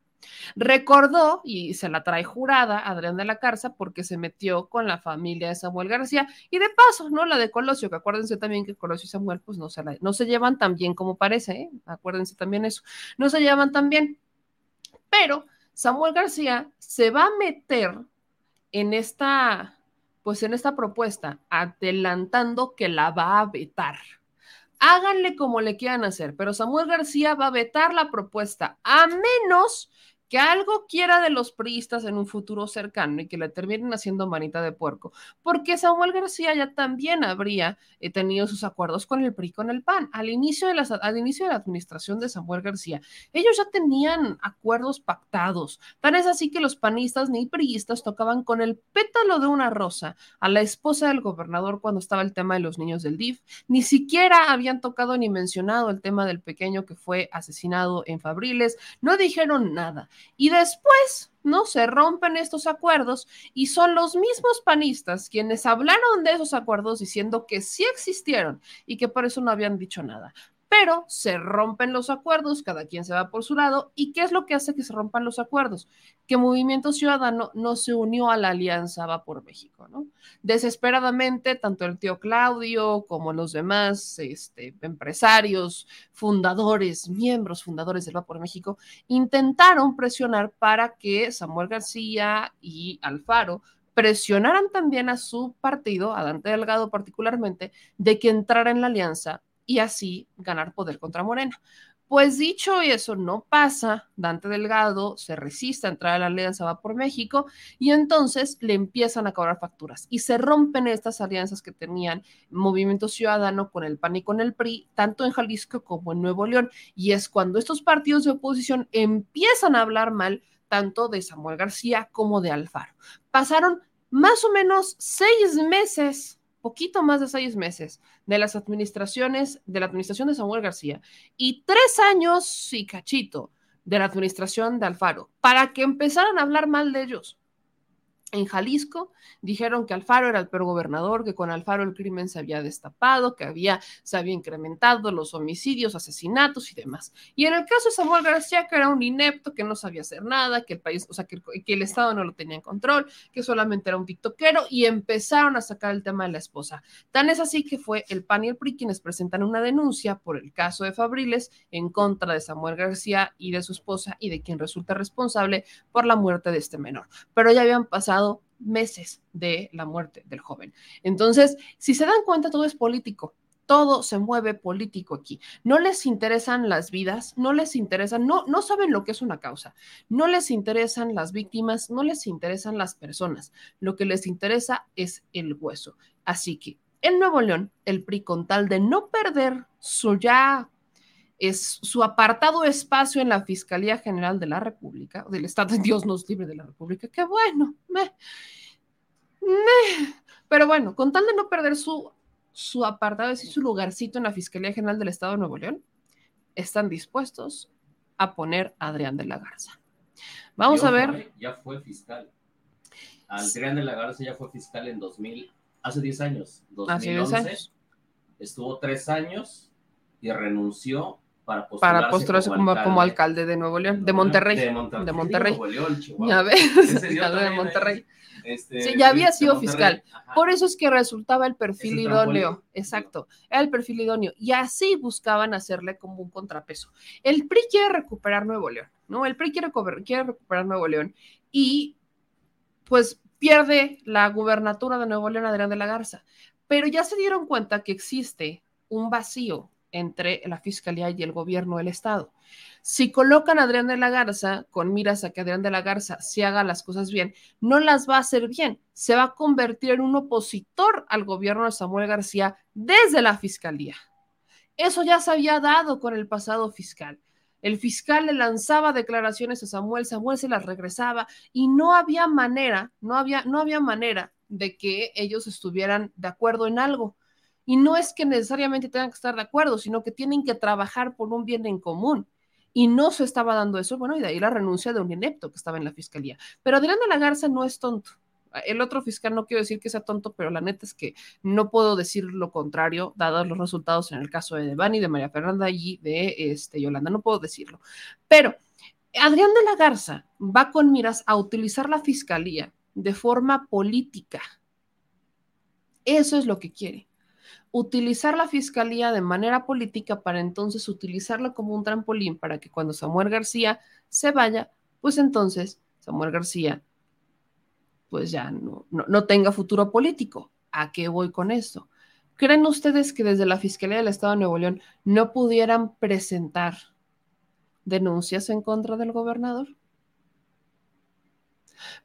Recordó, y se la trae jurada, Adrián de la Garza, porque se metió con la familia de Samuel García, y de paso, ¿no? La de Colosio, que acuérdense también que Colosio y Samuel, pues no se, no se llevan tan bien como parece, ¿eh? Acuérdense también eso, no se llevan tan bien. Pero Samuel García se va a meter en esta, pues en esta propuesta, adelantando que la va a vetar. Háganle como le quieran hacer, pero Samuel García va a vetar la propuesta, a menos que algo quiera de los priistas en un futuro cercano y que le terminen haciendo manita de puerco, porque Samuel García ya también habría eh, tenido sus acuerdos con el PRI, con el PAN. Al inicio, de la, al inicio de la administración de Samuel García, ellos ya tenían acuerdos pactados. Tan es así que los panistas ni priistas tocaban con el pétalo de una rosa a la esposa del gobernador cuando estaba el tema de los niños del DIF. Ni siquiera habían tocado ni mencionado el tema del pequeño que fue asesinado en Fabriles. No dijeron nada. Y después, ¿no? Se rompen estos acuerdos y son los mismos panistas quienes hablaron de esos acuerdos diciendo que sí existieron y que por eso no habían dicho nada pero se rompen los acuerdos, cada quien se va por su lado. ¿Y qué es lo que hace que se rompan los acuerdos? Que Movimiento Ciudadano no se unió a la alianza Va por México, ¿no? Desesperadamente, tanto el tío Claudio como los demás este, empresarios, fundadores, miembros fundadores del Va por México, intentaron presionar para que Samuel García y Alfaro presionaran también a su partido, a Dante Delgado particularmente, de que entrara en la alianza y así ganar poder contra Morena. Pues dicho eso, no pasa, Dante Delgado se resiste a entrar a la alianza Va por México y entonces le empiezan a cobrar facturas y se rompen estas alianzas que tenían Movimiento Ciudadano con el PAN y con el PRI, tanto en Jalisco como en Nuevo León. Y es cuando estos partidos de oposición empiezan a hablar mal tanto de Samuel García como de Alfaro. Pasaron más o menos seis meses poquito más de seis meses de las administraciones, de la administración de Samuel García y tres años y cachito de la administración de Alfaro, para que empezaran a hablar mal de ellos en Jalisco dijeron que Alfaro era el peor gobernador, que con Alfaro el crimen se había destapado, que había, se había incrementado los homicidios, asesinatos y demás. Y en el caso de Samuel García, que era un inepto, que no sabía hacer nada, que el país, o sea, que, el Estado no lo tenía en control, que solamente era un tiktokero, y empezaron a sacar el tema de la esposa. Tan es así que fue el PAN y el PRI quienes presentan una denuncia por el caso de Fabriles en contra de Samuel García y de su esposa y de quien resulta responsable por la muerte de este menor. Pero ya habían pasado meses de la muerte del joven. Entonces, si se dan cuenta, todo es político. Todo se mueve político aquí. No les interesan las vidas, no les interesan, no, no saben lo que es una causa, no les interesan las víctimas, no les interesan las personas. Lo que les interesa es el hueso. Así que en Nuevo León, el PRI, con tal de no perder su ya es su apartado espacio en la Fiscalía General de la República, del Estado de Dios nos libre de la República, qué bueno, pero bueno, con tal de no perder su, su apartado, es su lugarcito en la Fiscalía General del Estado de Nuevo León, están dispuestos a poner a Adrián de la Garza. Vamos a ver. Ya fue fiscal. Adrián de la Garza ya fue fiscal en 2000, hace 10 años, 2011. Hace 10 años. Estuvo tres años y renunció para postularse, para postularse como, como, alcalde de Nuevo León, de Monterrey. De Monterrey. De Monterrey. Nuevo León, Chihuahua. Ya ves, de Monterrey. Este, sí, ya había sido fiscal. Ajá. Por eso es que resultaba el perfil idóneo. Exacto, era el perfil idóneo. Y así buscaban hacerle como un contrapeso. El PRI quiere recuperar Nuevo León, ¿no? El PRI quiere, quiere recuperar Nuevo León y pues pierde la gubernatura de Nuevo León Adrián de la Garza. Pero ya se dieron cuenta que existe un vacío entre la fiscalía y el gobierno del estado. Si colocan a Adrián de la Garza con miras a que Adrián de la Garza se haga las cosas bien, no las va a hacer bien. Se va a convertir en un opositor al gobierno de Samuel García desde la fiscalía. Eso ya se había dado con el pasado fiscal. El fiscal le lanzaba declaraciones a Samuel, Samuel se las regresaba y no había manera, no había, no había manera de que ellos estuvieran de acuerdo en algo. Y no es que necesariamente tengan que estar de acuerdo, sino que tienen que trabajar por un bien en común. Y no se estaba dando eso, bueno, y de ahí la renuncia de un inepto que estaba en la fiscalía. Pero Adrián de la Garza no es tonto. El otro fiscal no quiero decir que sea tonto, pero la neta es que no puedo decir lo contrario, dados los resultados en el caso de Devani, de María Fernanda y de este, Yolanda, no puedo decirlo. Pero Adrián de la Garza va con miras a utilizar la fiscalía de forma política. Eso es lo que quiere utilizar la fiscalía de manera política para entonces utilizarla como un trampolín para que cuando Samuel García se vaya, pues entonces Samuel García pues ya no, no, tenga futuro político. ¿A qué voy con esto? ¿Creen ustedes que desde la Fiscalía del Estado de Nuevo León no pudieran presentar denuncias en contra del gobernador?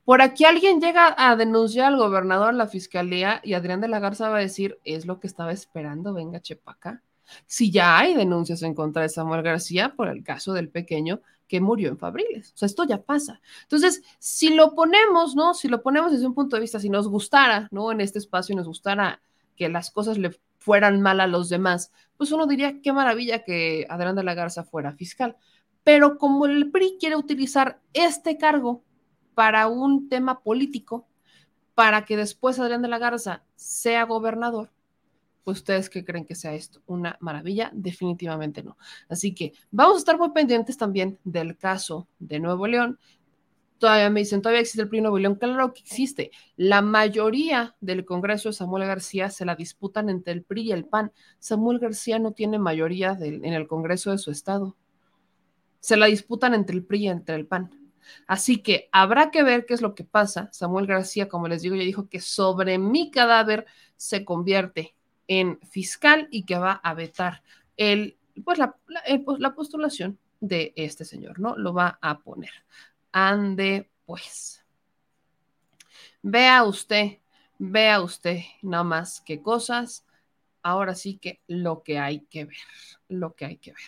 Por aquí alguien llega a denunciar al gobernador a la fiscalía y Adrián de la Garza va a decir, es lo que estaba esperando, venga Chepaca. Si ya hay denuncias en contra de Samuel García por el caso del pequeño que murió en Fabriles. O sea, esto ya pasa. Entonces, si lo ponemos, ¿no? Si lo ponemos desde un punto de vista, si nos gustara, ¿no? En este espacio nos gustara que las cosas le fueran mal a los demás, pues uno diría, qué maravilla que Adrián de la Garza fuera fiscal. Pero como el PRI quiere utilizar este cargo para un tema político, para que después Adrián de la Garza sea gobernador, pues ustedes qué creen que sea esto? ¿Una maravilla? Definitivamente no. Así que vamos a estar muy pendientes también del caso de Nuevo León. Todavía me dicen, todavía existe el PRI Nuevo León. Claro que existe. La mayoría del Congreso de Samuel García se la disputan entre el PRI y el PAN. Samuel García no tiene mayoría en el Congreso de su estado. Se la disputan entre el PRI y entre el PAN. Así que habrá que ver qué es lo que pasa. Samuel García, como les digo, ya dijo que sobre mi cadáver se convierte en fiscal y que va a vetar el, pues la, pues la postulación de este señor, ¿no? Lo va a poner. Ande, pues. Vea usted, vea usted nada más qué cosas. Ahora sí que lo que hay que ver, lo que hay que ver.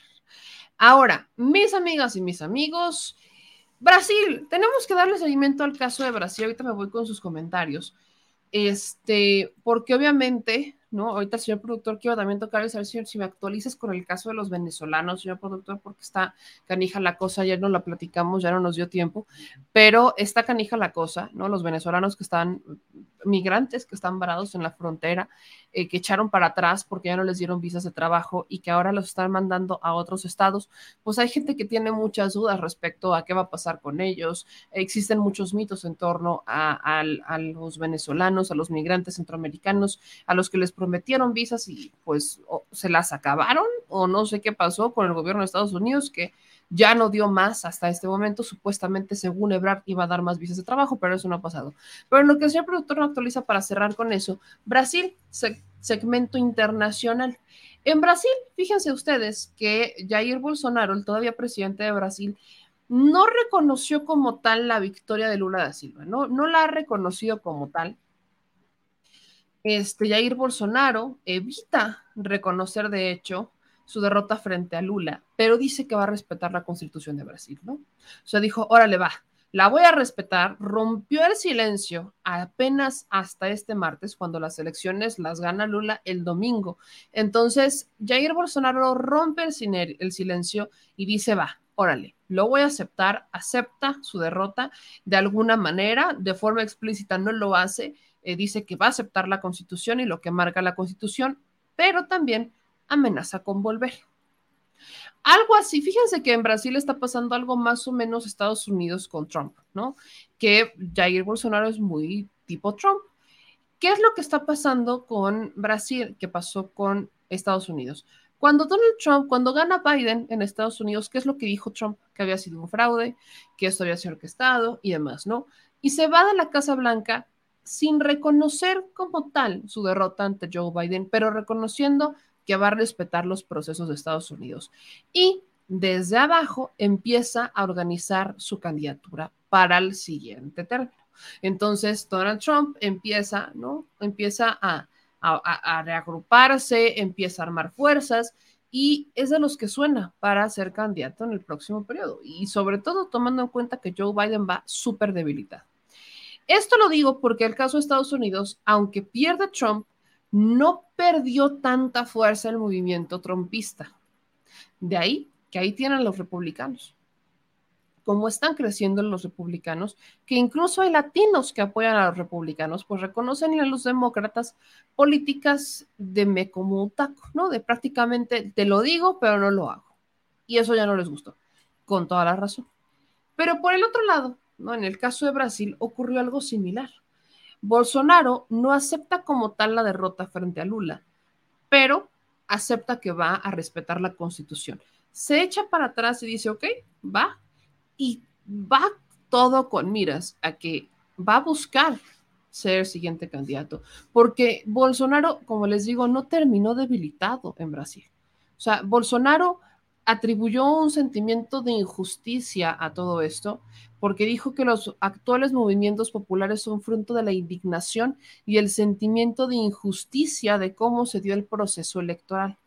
Ahora, mis amigas y mis amigos, Brasil, tenemos que darle seguimiento al caso de Brasil. Ahorita me voy con sus comentarios. Este, porque obviamente, ¿no? Ahorita el señor productor quiero también tocar saber si, si me actualizas con el caso de los venezolanos, señor productor, porque está canija la cosa, ayer no la platicamos, ya no nos dio tiempo, pero está canija la cosa, ¿no? Los venezolanos que están, migrantes que están varados en la frontera, eh, que echaron para atrás porque ya no les dieron visas de trabajo y que ahora los están mandando a otros estados, pues hay gente que tiene muchas dudas respecto a qué va a pasar con ellos. Existen muchos mitos en torno a, a, los venezolanos, a los migrantes centroamericanos, a los que les prometieron visas y pues se las acabaron o no sé qué pasó con el gobierno de Estados Unidos que ya no dio más hasta este momento. Supuestamente, según Ebrard, iba a dar más visas de trabajo, pero eso no ha pasado. Pero en lo que el señor productor actualiza para cerrar con eso, Brasil, segmento internacional. En Brasil, fíjense ustedes que Jair Bolsonaro, el todavía presidente de Brasil, no reconoció como tal la victoria de Lula da Silva, no, no la ha reconocido como tal. Este Jair Bolsonaro evita reconocer, de hecho, su derrota frente a Lula, pero dice que va a respetar la constitución de Brasil, ¿no? O sea, dijo, órale, va, la voy a respetar, rompió el silencio apenas hasta este martes, cuando las elecciones las gana Lula el domingo. Entonces, Jair Bolsonaro rompe el, silencio y dice, va, órale, lo voy a aceptar, acepta su derrota de alguna manera, de forma explícita no lo hace, eh, dice que va a aceptar la constitución y lo que marca la constitución, pero también amenaza con volver. Algo así, fíjense que en Brasil está pasando algo más o menos Estados Unidos con Trump, ¿no? Que Jair Bolsonaro es muy tipo Trump. ¿Qué es lo que está pasando con Brasil? ¿Qué pasó con Estados Unidos? Cuando Donald Trump, cuando gana Biden en Estados Unidos, ¿qué es lo que dijo Trump? Que había sido un fraude, que esto había sido orquestado y demás, ¿no? Y se va de la Casa Blanca sin reconocer como tal su derrota ante Joe Biden, pero reconociendo que va a respetar los procesos de Estados Unidos. Y desde abajo empieza a organizar su candidatura para el siguiente término. Entonces, Donald Trump empieza, ¿no? Empieza a, a, reagruparse, empieza a armar fuerzas y es de los que suena para ser candidato en el próximo periodo. Y sobre todo tomando en cuenta que Joe Biden va súper debilitado. Esto lo digo porque el caso de Estados Unidos, aunque pierde Trump, no perdió tanta fuerza el movimiento trumpista. De ahí que ahí tienen los republicanos. Como están creciendo los republicanos, que incluso hay latinos que apoyan a los republicanos, pues reconocen a los demócratas políticas de me como taco, ¿no? De prácticamente te lo digo, pero no lo hago. Y eso ya no les gustó, con toda la razón. Pero por el otro lado, ¿no? En el caso de Brasil ocurrió algo similar. Bolsonaro no acepta como tal la derrota frente a Lula, pero acepta que va a respetar la constitución. Se echa para atrás y dice, ok, va, y va todo con miras a que va a buscar ser el siguiente candidato, porque Bolsonaro, como les digo, no terminó debilitado en Brasil. O sea, Bolsonaro atribuyó un sentimiento de injusticia a todo esto, porque dijo que los actuales movimientos populares son fruto de la indignación y el sentimiento de injusticia de cómo se dio el proceso electoral.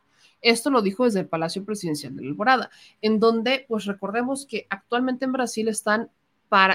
Esto lo dijo desde el Palacio Presidencial de la Alborada, en donde, pues recordemos que actualmente en Brasil están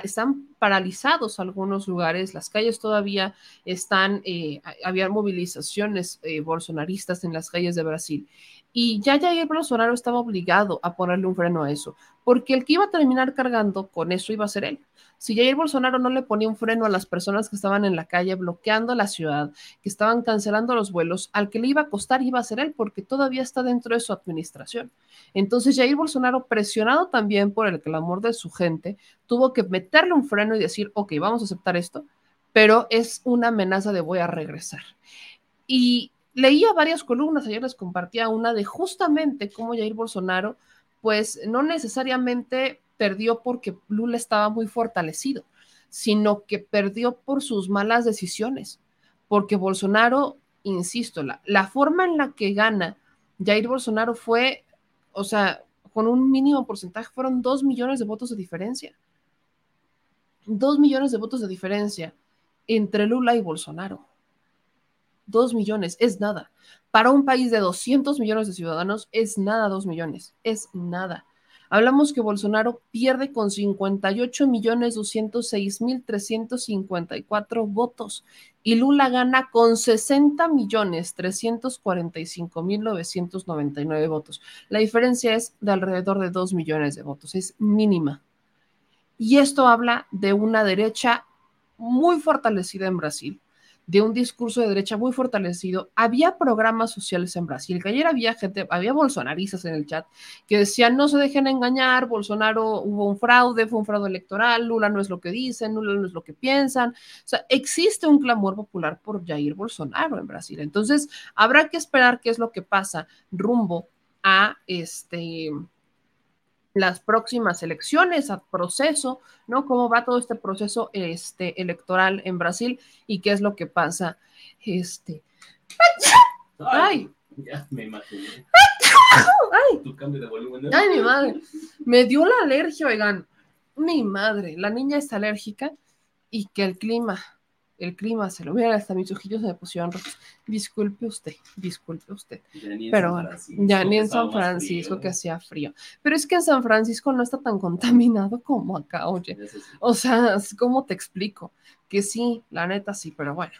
están paralizados algunos lugares, las calles todavía están, eh, había movilizaciones eh, bolsonaristas en las calles de Brasil. Y ya Jair Bolsonaro estaba obligado a ponerle un freno a eso, porque el que iba a terminar cargando con eso iba a ser él. Si Jair Bolsonaro no le ponía un freno a las personas que estaban en la calle bloqueando la ciudad, que estaban cancelando los vuelos, al que le iba a costar iba a ser él, porque todavía está dentro de su administración. Entonces Jair Bolsonaro, presionado también por el clamor de su gente, tuvo que meterle un freno y decir, ok, vamos a aceptar esto, pero es una amenaza de voy a regresar. Y leía varias columnas, ayer les compartía una de justamente cómo Jair Bolsonaro, pues no necesariamente perdió porque Lula estaba muy fortalecido, sino que perdió por sus malas decisiones, porque Bolsonaro, insisto, la, forma en la que gana Jair Bolsonaro fue, o sea, con un mínimo porcentaje, fueron dos millones de votos de diferencia. Dos millones de votos de diferencia entre Lula y Bolsonaro. Dos millones es nada. Para un país de 200 millones de ciudadanos es nada dos millones, es nada. Hablamos que Bolsonaro pierde con 58 millones 206 mil 354 votos y Lula gana con 60 millones 345 mil 999 votos. La diferencia es de alrededor de 2 millones de votos, es mínima. Y esto habla de una derecha muy fortalecida en Brasil, de un discurso de derecha muy fortalecido. Había programas sociales en Brasil, que ayer había gente, había bolsonaristas en el chat que decían no se dejen engañar, Bolsonaro hubo un fraude, fue un fraude electoral, Lula no es lo que dicen, Lula no es lo que piensan. O sea, existe un clamor popular por Jair Bolsonaro en Brasil. Entonces, habrá que esperar qué es lo que pasa rumbo a este las próximas elecciones, a proceso, ¿no? Cómo va todo este proceso este, electoral en Brasil y qué es lo que pasa. Este. ¡Ay! Ya me imaginé. ¡Ay! Tu cambio de volumen. ¡Ay, mi madre! Me dio la alergia, oigan. Mi madre, la niña es alérgica y que el clima el clima se lo miran hasta mis ojillos se me pusieron rojos. Disculpe usted, disculpe usted. Pero ya ni en San Francisco que hacía frío. Pero es que en San Francisco no está tan contaminado como acá, oye. O sea, ¿cómo te explico? Que sí, la neta sí, pero bueno.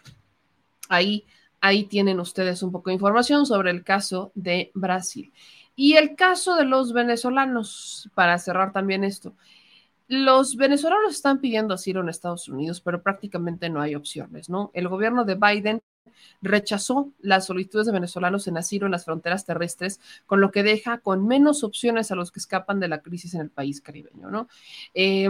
Ahí, ahí tienen ustedes un poco de información sobre el caso de Brasil. Y el caso de los venezolanos, para cerrar también esto. Los venezolanos están pidiendo asilo en Estados Unidos, pero prácticamente no hay opciones, ¿no? El gobierno de Biden rechazó las solicitudes de venezolanos en asilo en las fronteras terrestres, con lo que deja con menos opciones a los que escapan de la crisis en el país caribeño, ¿no? Eh,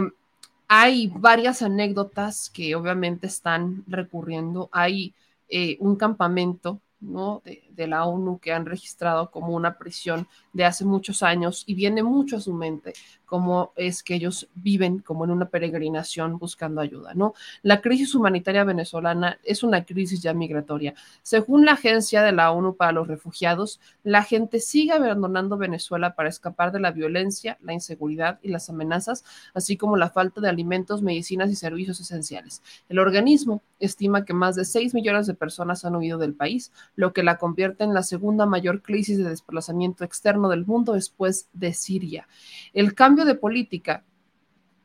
hay varias anécdotas que obviamente están recurriendo. Hay eh, un campamento ¿no? De, de, la ONU que han registrado como una prisión de hace muchos años y viene mucho a su mente cómo es que ellos viven como en una peregrinación buscando ayuda, ¿no? La crisis humanitaria venezolana es una crisis ya migratoria. Según la Agencia de la ONU para los Refugiados, la gente sigue abandonando Venezuela para escapar de la violencia, la inseguridad y las amenazas, así como la falta de alimentos, medicinas y servicios esenciales. El organismo estima que más de 6 millones de personas han huido del país, lo que la convierte en la segunda mayor crisis de desplazamiento externo del mundo después de Siria. El cambio de política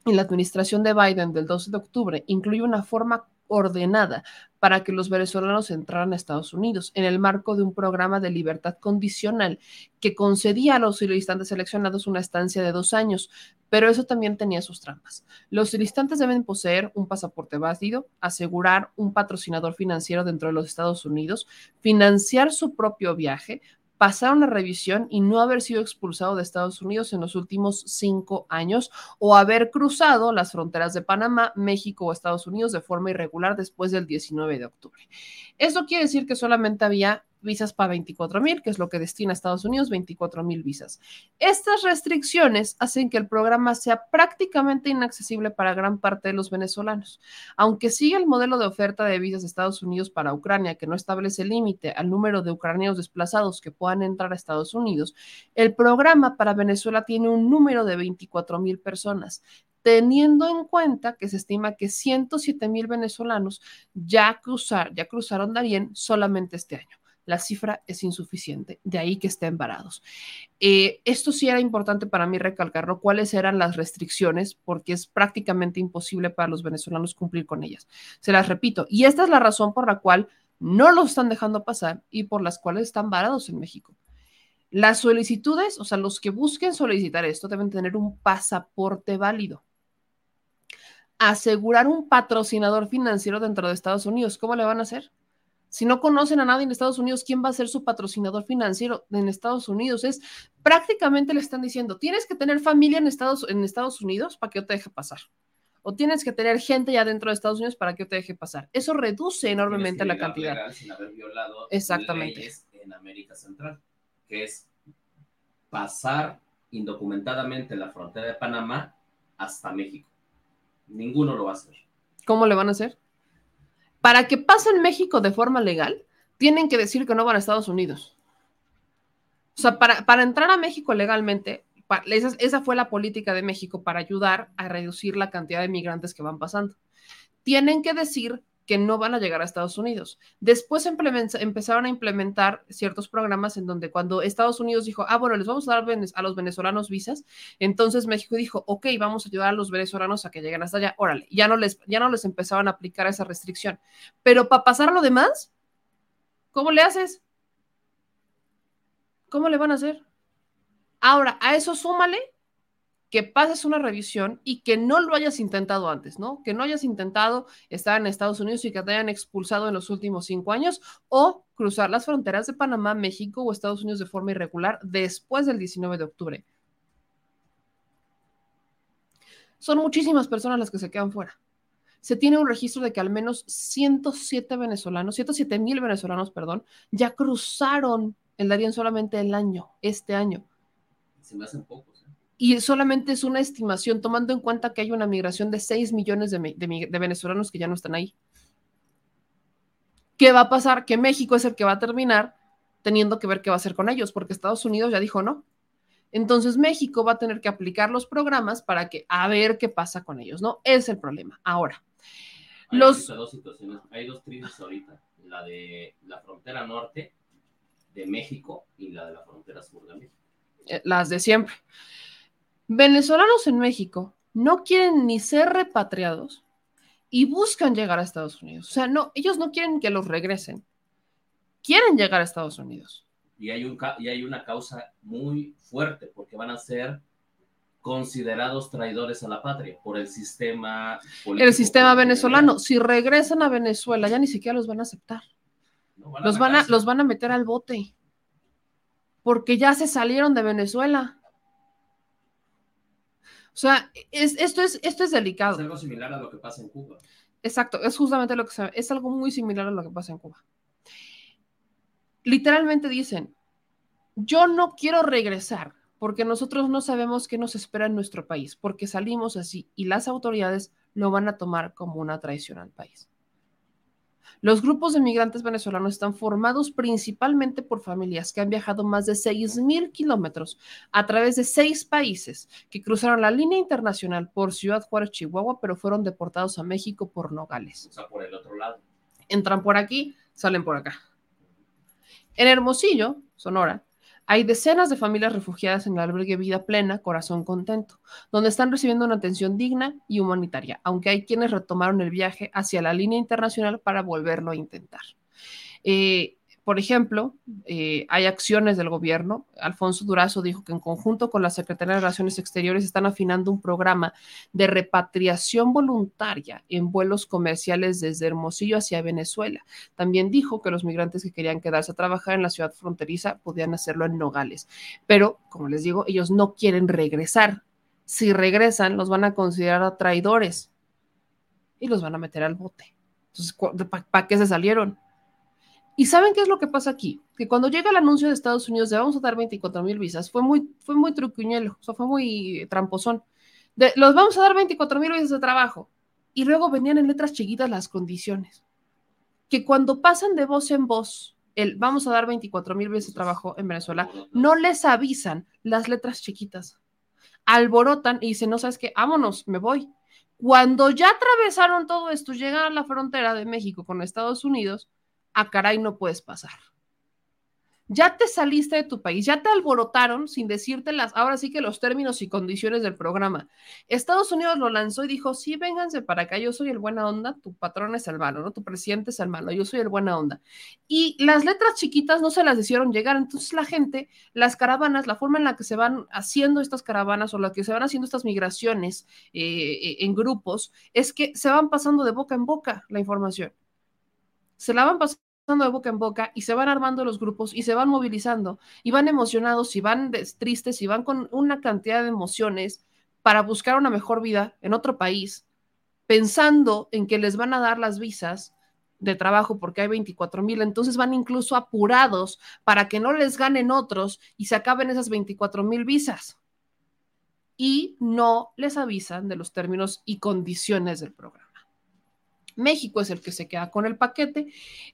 en la administración de Biden del 12 de octubre incluye una forma ordenada para que los venezolanos entraran a Estados Unidos en el marco de un programa de libertad condicional que concedía a los solicitantes seleccionados una estancia de dos años, pero eso también tenía sus trampas. Los solicitantes deben poseer un pasaporte válido, asegurar un patrocinador financiero dentro de los Estados Unidos, financiar su propio viaje, pasar una revisión y no haber sido expulsado de Estados Unidos en los últimos cinco años o haber cruzado las fronteras de Panamá, México o Estados Unidos de forma irregular después del 19 de octubre. Eso quiere decir que solamente había visas para 24 mil, que es lo que destina a Estados Unidos, 24 mil visas. Estas restricciones hacen que el programa sea prácticamente inaccesible para gran parte de los venezolanos. Aunque sigue el modelo de oferta de visas de Estados Unidos para Ucrania, que no establece límite al número de ucranianos desplazados que puedan entrar a Estados Unidos, el programa para Venezuela tiene un número de 24 mil personas teniendo en cuenta que se estima que 107 mil venezolanos ya, cruzar, ya cruzaron Darien solamente este año la cifra es insuficiente, de ahí que estén varados. Eh, esto sí era importante para mí recalcarlo, cuáles eran las restricciones, porque es prácticamente imposible para los venezolanos cumplir con ellas. Se las repito, y esta es la razón por la cual no los están dejando pasar y por las cuales están varados en México. Las solicitudes, o sea, los que busquen solicitar esto deben tener un pasaporte válido. Asegurar un patrocinador financiero dentro de Estados Unidos, ¿cómo le van a hacer? Si no conocen a nadie en Estados Unidos, ¿quién va a ser su patrocinador financiero en Estados Unidos? Es prácticamente le están diciendo, tienes que tener familia en Estados, en Estados Unidos para que yo te deje pasar. O tienes que tener gente ya dentro de Estados Unidos para que yo te deje pasar. Eso reduce enormemente la cantidad. sin haber violado Exactamente. leyes en América Central, que es pasar indocumentadamente la frontera de Panamá hasta México. Ninguno lo va a hacer. ¿Cómo le van a hacer? Para que pasen México de forma legal, tienen que decir que no van a Estados Unidos. O sea, para, para entrar a México legalmente, esa, esa, fue la política de México para ayudar a reducir la cantidad de migrantes que van pasando. Tienen que decir que no van a llegar a Estados Unidos. Después empezaron a implementar ciertos programas en donde cuando Estados Unidos dijo, ah, bueno, les vamos a dar a los venezolanos visas, entonces México dijo, ok, vamos a ayudar a los venezolanos a que lleguen hasta allá, órale, ya no les, ya no les empezaban a aplicar esa restricción. Pero para pasar lo demás, ¿cómo le haces? ¿Cómo le van a hacer? Ahora, a eso súmale que pases una revisión y que no lo hayas intentado antes, ¿no? Que no hayas intentado estar en Estados Unidos y que te hayan expulsado en los últimos cinco años o cruzar las fronteras de Panamá, México o Estados Unidos de forma irregular después del 19 de octubre. Son muchísimas personas las que se quedan fuera. Se tiene un registro de que al menos 107 venezolanos, 107 mil venezolanos, perdón, ya cruzaron el Darién solamente el año, este año. Se me hacen pocos y solamente es una estimación, tomando en cuenta que hay una migración de 6 millones de, venezolanos que ya no están ahí. ¿Qué va a pasar? Que México es el que va a terminar teniendo que ver qué va a hacer con ellos, porque Estados Unidos ya dijo no. Entonces México va a tener que aplicar los programas para que a ver qué pasa con ellos, ¿no? Es el problema. Ahora, hay los... dos situaciones, hay dos crisis ahorita, la de la frontera norte de México y la de la frontera sur de México. Eh, las de siempre. Venezolanos en México no quieren ni ser repatriados y buscan llegar a Estados Unidos. O sea, no, ellos no quieren que los regresen. Quieren llegar a Estados Unidos. Y hay, un, y hay una causa muy fuerte porque van a ser considerados traidores a la patria por el sistema El sistema venezolano. Si regresan a Venezuela, ya ni siquiera los van a aceptar. No, van a Los van a, los van a meter al bote. Porque ya se salieron de Venezuela. O sea, es, esto, es, esto es delicado. Es algo similar a lo que pasa en Cuba. Exacto, es justamente lo que se es algo muy similar a lo que pasa en Cuba. Literalmente dicen, yo no quiero regresar porque nosotros no sabemos qué nos espera en nuestro país, porque salimos así y las autoridades lo van a tomar como una traición al país. Los grupos de migrantes venezolanos están formados principalmente por familias que han viajado más de 6.000 kilómetros a través de seis países que cruzaron la línea internacional por Ciudad Juárez, Chihuahua, pero fueron deportados a México por Nogales. O sea, por el otro lado. Entran por aquí, salen por acá. En Hermosillo, Sonora, hay decenas de familias refugiadas en el albergue Vida Plena, Corazón Contento, donde están recibiendo una atención digna y humanitaria, aunque hay quienes retomaron el viaje hacia la línea internacional para volverlo a intentar. Eh, por ejemplo, eh, hay acciones del gobierno. Alfonso Durazo dijo que en conjunto con la Secretaría de Relaciones Exteriores están afinando un programa de repatriación voluntaria en vuelos comerciales desde Hermosillo hacia Venezuela. También dijo que los migrantes que querían quedarse a trabajar en la ciudad fronteriza podían hacerlo en Nogales. Pero, como les digo, ellos no quieren regresar. Si regresan, los van a considerar traidores y los van a meter al bote. Entonces, ¿para pa qué se salieron? ¿Y saben qué es lo que pasa aquí? Que cuando llega el anuncio de Estados Unidos de vamos a dar 24 mil visas, fue muy, fue muy trucuñelo, o fue muy tramposón. De, los vamos a dar 24 mil visas de trabajo. Y luego venían en letras chiquitas las condiciones. Que cuando pasan de voz en voz, el vamos a dar 24 mil visas de trabajo en Venezuela, no les avisan las letras chiquitas. Alborotan y dicen, no sabes qué, vámonos, me voy. Cuando ya atravesaron todo esto, llegan a la frontera de México con Estados Unidos, a caray no puedes pasar. Ya te saliste de tu país, ya te alborotaron sin decirte las, ahora sí que los términos y condiciones del programa. Estados Unidos lo lanzó y dijo, sí, vénganse para acá, yo soy el buena onda, tu patrón es el malo, ¿no? Tu presidente es el malo, yo soy el buena onda. Y las letras chiquitas no se las hicieron llegar, entonces la gente, las caravanas, la forma en la que se van haciendo estas caravanas o la que se van haciendo estas migraciones eh, en grupos, es que se van pasando de boca en boca la información. Se la van pasando de boca en boca y se van armando los grupos y se van movilizando y van emocionados y van tristes y van con una cantidad de emociones para buscar una mejor vida en otro país, pensando en que les van a dar las visas de trabajo porque hay 24 mil, entonces van incluso apurados para que no les ganen otros y se acaben esas 24 mil visas. Y no les avisan de los términos y condiciones del programa. México es el que se queda con el paquete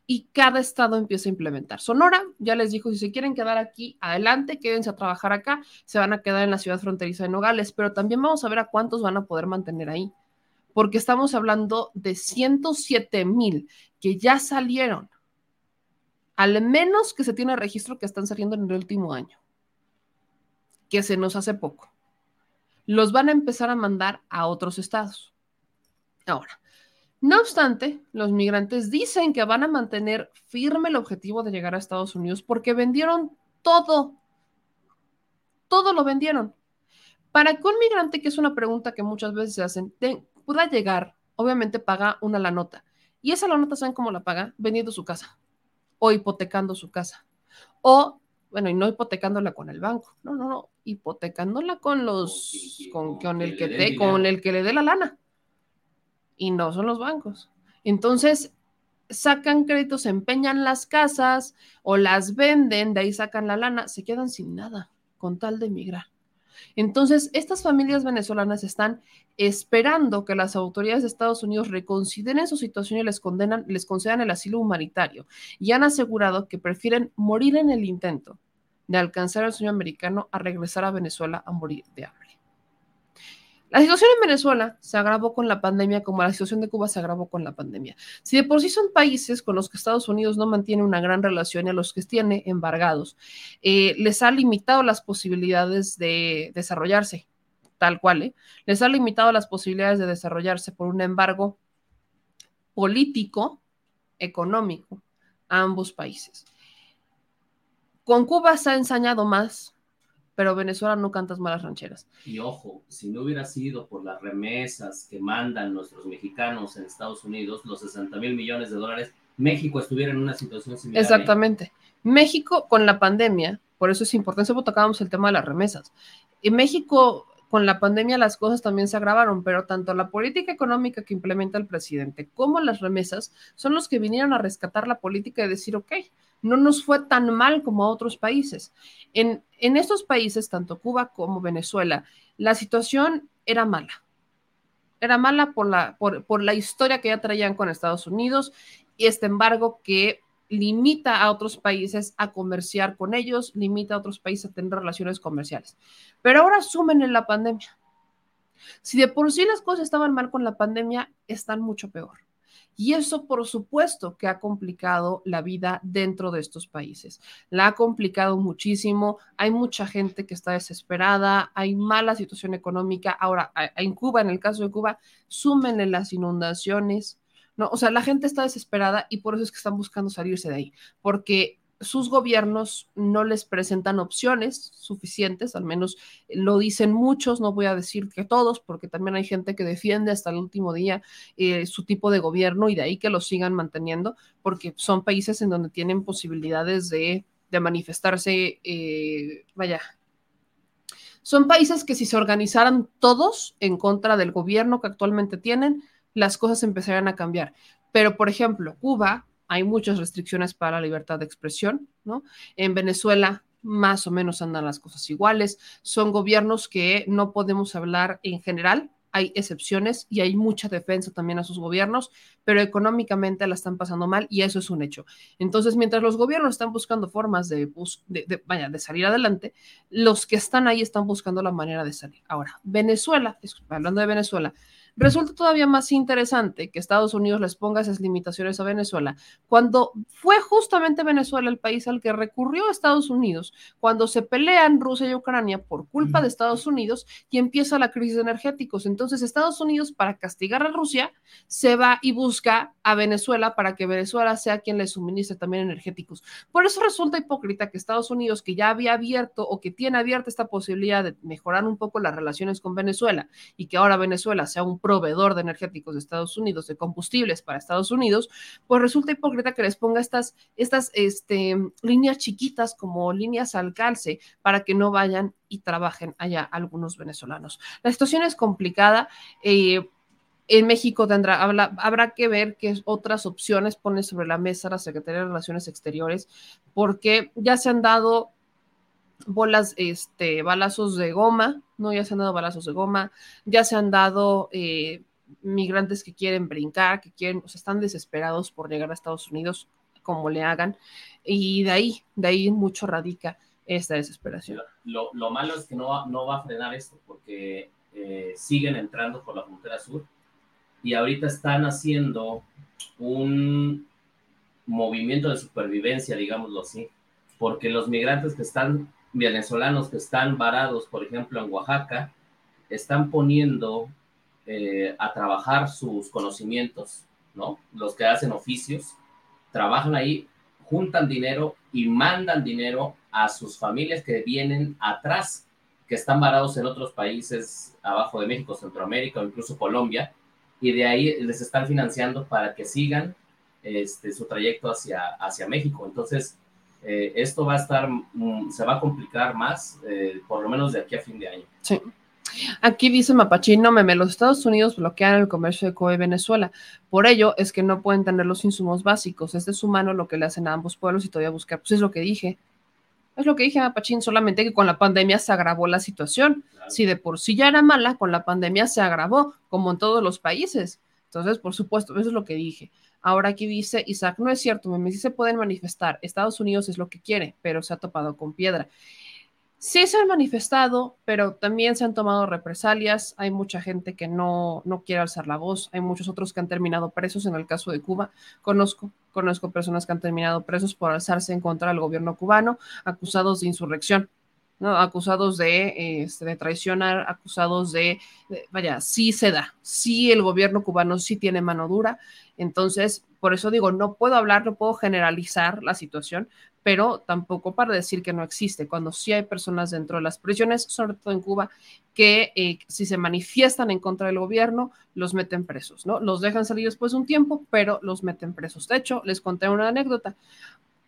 y cada estado empieza a implementar. Sonora ya les dijo, si se quieren quedar aquí, adelante, quédense a trabajar acá, se van a quedar en la ciudad fronteriza de Nogales, pero también vamos a ver a cuántos van a poder mantener ahí, porque estamos hablando de 107 mil que ya salieron, al menos que se tiene registro que están saliendo en el último año, que se nos hace poco. Los van a empezar a mandar a otros estados. Ahora, no obstante, los migrantes dicen que van a mantener firme el objetivo de llegar a Estados Unidos porque vendieron todo. Todo lo vendieron. Para que un migrante, que es una pregunta que muchas veces se hacen, te, pueda llegar, obviamente paga una la nota. Y esa la nota, ¿saben cómo la paga? Vendiendo su casa o hipotecando su casa. O, bueno, y no hipotecándola con el banco. No, no, no. Hipotecándola con los, con, con el que te, con el que le dé la lana y no son los bancos. Entonces, sacan créditos, empeñan las casas o las venden, de ahí sacan la lana, se quedan sin nada con tal de emigrar. Entonces, estas familias venezolanas están esperando que las autoridades de Estados Unidos reconsideren su situación y les, condenan, les concedan el asilo humanitario y han asegurado que prefieren morir en el intento de alcanzar el sueño americano a regresar a Venezuela a morir de hambre. La situación en Venezuela se agravó con la pandemia como la situación de Cuba se agravó con la pandemia. Si de por sí son países con los que Estados Unidos no mantiene una gran relación y a los que tiene embargados, eh, les ha limitado las posibilidades de desarrollarse, tal cual, ¿eh? les ha limitado las posibilidades de desarrollarse por un embargo político, económico, a ambos países. Con Cuba se ha ensañado más pero Venezuela no cantas malas rancheras. Y ojo, si no hubiera sido por las remesas que mandan nuestros mexicanos en Estados Unidos, los 60 mil millones de dólares México estuviera en una situación similar. Exactamente. México con la pandemia, por eso es importante, siempre tocábamos el tema de las remesas. En México con la pandemia las cosas también se agravaron, pero tanto la política económica que implementa el presidente como las remesas son los que vinieron a rescatar la política y decir, ok, no nos fue tan mal como a otros países. En, en estos países, tanto Cuba como Venezuela, la situación era mala. Era mala por la, por, por la historia que ya traían con Estados Unidos y este embargo que limita a otros países a comerciar con ellos, limita a otros países a tener relaciones comerciales. Pero ahora sumen en la pandemia. Si de por sí las cosas estaban mal con la pandemia, están mucho peor. Y eso, por supuesto, que ha complicado la vida dentro de estos países. La ha complicado muchísimo. Hay mucha gente que está desesperada, hay mala situación económica. Ahora, en Cuba, en el caso de Cuba, súmenle las inundaciones, ¿no? O sea, la gente está desesperada y por eso es que están buscando salirse de ahí, porque sus gobiernos no les presentan opciones suficientes, al menos lo dicen muchos, no voy a decir que todos, porque también hay gente que defiende hasta el último día eh, su tipo de gobierno y de ahí que lo sigan manteniendo, porque son países en donde tienen posibilidades de, manifestarse, eh, vaya. Son países que si se organizaran todos en contra del gobierno que actualmente tienen, las cosas empezarían a cambiar. Pero, por ejemplo, Cuba, hay muchas restricciones para la libertad de expresión, ¿no? En Venezuela más o menos andan las cosas iguales. Son gobiernos que no podemos hablar en general, hay excepciones y hay mucha defensa también a sus gobiernos, pero económicamente la están pasando mal y eso es un hecho. Entonces, mientras los gobiernos están buscando formas de, vaya, de salir adelante, los que están ahí están buscando la manera de salir. Ahora, Venezuela, hablando de Venezuela, Resulta todavía más interesante que Estados Unidos les ponga esas limitaciones a Venezuela cuando fue justamente Venezuela el país al que recurrió Estados Unidos cuando se pelean Rusia y Ucrania por culpa de Estados Unidos y empieza la crisis de energéticos. Entonces Estados Unidos para castigar a Rusia se va y busca a Venezuela para que Venezuela sea quien le suministre también energéticos. Por eso resulta hipócrita que Estados Unidos, que ya había abierto o que tiene abierta esta posibilidad de mejorar un poco las relaciones con Venezuela y que ahora Venezuela sea un proveedor de energéticos de Estados Unidos, de combustibles para Estados Unidos, pues resulta hipócrita que les ponga estas, estas este, líneas chiquitas como líneas al calce para que no vayan y trabajen allá algunos venezolanos. La situación es complicada. Eh, en México tendrá, habrá que ver qué otras opciones pone sobre la mesa la Secretaría de Relaciones Exteriores, porque ya se han dado bolas, este, balazos de goma, ¿no? Ya se han dado balazos de goma, ya se han dado eh, migrantes que quieren brincar, que quieren, o sea, están desesperados por llegar a Estados Unidos, como le hagan, y de ahí, de ahí mucho radica esta desesperación. Lo, malo es que no, no va a frenar esto, porque eh, siguen entrando por la frontera sur y ahorita están haciendo un movimiento de supervivencia, digámoslo así, porque los migrantes que están venezolanos que están varados, por ejemplo, en Oaxaca, están poniendo eh, a trabajar sus conocimientos, ¿no? Los que hacen oficios, trabajan ahí, juntan dinero y mandan dinero a sus familias que vienen atrás, que están varados en otros países abajo de México, Centroamérica o incluso Colombia, y de ahí les están financiando para que sigan este, su trayecto hacia, hacia México. Entonces, eh, esto va a estar, mm, se va a complicar más, eh, por lo menos de aquí a fin de año. Sí. Aquí dice Mapachino, meme, los Estados Unidos bloquean el comercio de Cuba y Venezuela. Por ello es que no pueden tener los insumos básicos. Es de su mano lo que le hacen a ambos pueblos y todavía buscar. Pues es lo que dije. Es lo que dije, Mapachín, solamente que con la pandemia se agravó la situación. Si de por sí ya era mala, con la pandemia se agravó, como en todos los países. Entonces, por supuesto, eso es lo que dije. Ahora aquí dice Isaac, no es cierto, me sí se pueden manifestar. Estados Unidos es lo que quiere, pero se ha topado con piedra. Sí se han manifestado, pero también se han tomado represalias. Hay mucha gente que no, no quiere alzar la voz. Hay muchos otros que han terminado presos. En el caso de Cuba, conozco, conozco personas que han terminado presos por alzarse en contra del gobierno cubano, acusados de insurrección. ¿No? acusados de, este, traicionar, acusados de, vaya, sí se da, sí el gobierno cubano sí tiene mano dura, entonces, por eso digo, no puedo hablar, no puedo generalizar la situación, pero tampoco para decir que no existe, cuando sí hay personas dentro de las prisiones, sobre todo en Cuba, que eh, si se manifiestan en contra del gobierno, los meten presos, ¿no? Los dejan salir después de un tiempo, pero los meten presos. De hecho, les conté una anécdota.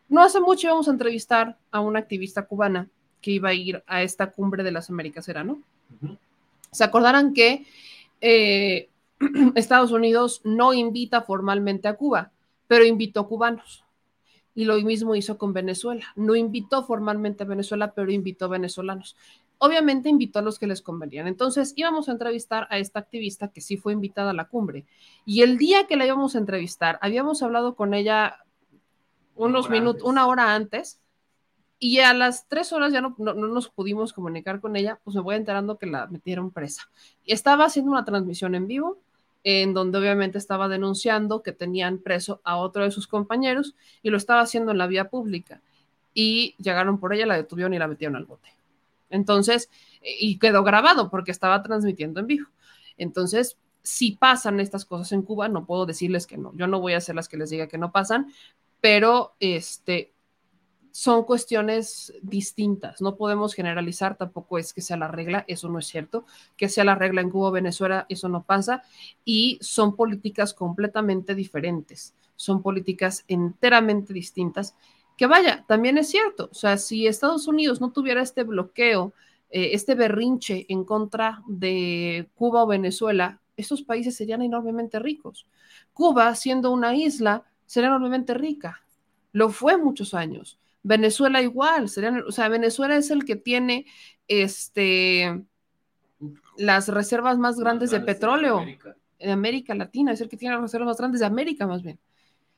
No hace mucho íbamos a entrevistar a una activista cubana que iba a ir a esta cumbre de las Américas, ¿era, no? Se acordarán que eh, Estados Unidos no invita formalmente a Cuba, pero invitó cubanos y lo mismo hizo con Venezuela. No invitó formalmente a Venezuela, pero invitó a venezolanos. Obviamente invitó a los que les convenían. Entonces íbamos a entrevistar a esta activista que sí fue invitada a la cumbre. Y el día que la íbamos a entrevistar, habíamos hablado con ella unos minutos, una hora antes, y a las tres horas ya no, no, nos pudimos comunicar con ella, pues me voy enterando que la metieron presa. Y estaba haciendo una transmisión en vivo en donde obviamente estaba denunciando que tenían preso a otro de sus compañeros y lo estaba haciendo en la vía pública. Y llegaron por ella, la detuvieron y la metieron al bote. Entonces, y quedó grabado porque estaba transmitiendo en vivo. Entonces, si pasan estas cosas en Cuba, no puedo decirles que no. Yo no voy a ser las que les diga que no pasan, pero este, son cuestiones distintas. No podemos generalizar, tampoco es que sea la regla, eso no es cierto. Que sea la regla en Cuba o Venezuela, eso no pasa. Y son políticas completamente diferentes, son políticas enteramente distintas. Que vaya, también es cierto. O sea, si Estados Unidos no tuviera este bloqueo, eh, este berrinche en contra de Cuba o Venezuela, estos países serían enormemente ricos. Cuba, siendo una isla, sería enormemente rica. Lo fue muchos años Venezuela igual, serían, o sea, Venezuela es el que tiene este las reservas más grandes, de petróleo en América Latina, es el que tiene las reservas más grandes de América más bien.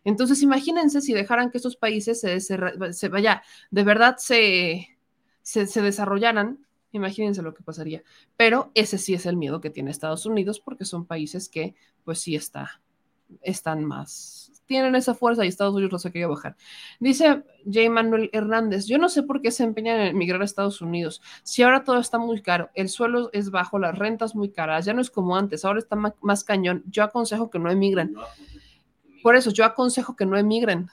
Entonces, imagínense si dejaran que estos países se, se, vaya, de verdad se, se, se, desarrollaran, imagínense lo que pasaría. Pero ese sí es el miedo que tiene Estados Unidos, porque son países que, pues sí está, están más, tienen esa fuerza y Estados Unidos los ha querido bajar. Dice J. Manuel Hernández, yo no sé por qué se empeñan en emigrar a Estados Unidos. Si ahora todo está muy caro, el suelo es bajo, las rentas muy caras, ya no es como antes, ahora está más cañón. Yo aconsejo que no emigren. Por eso, yo aconsejo que no emigren.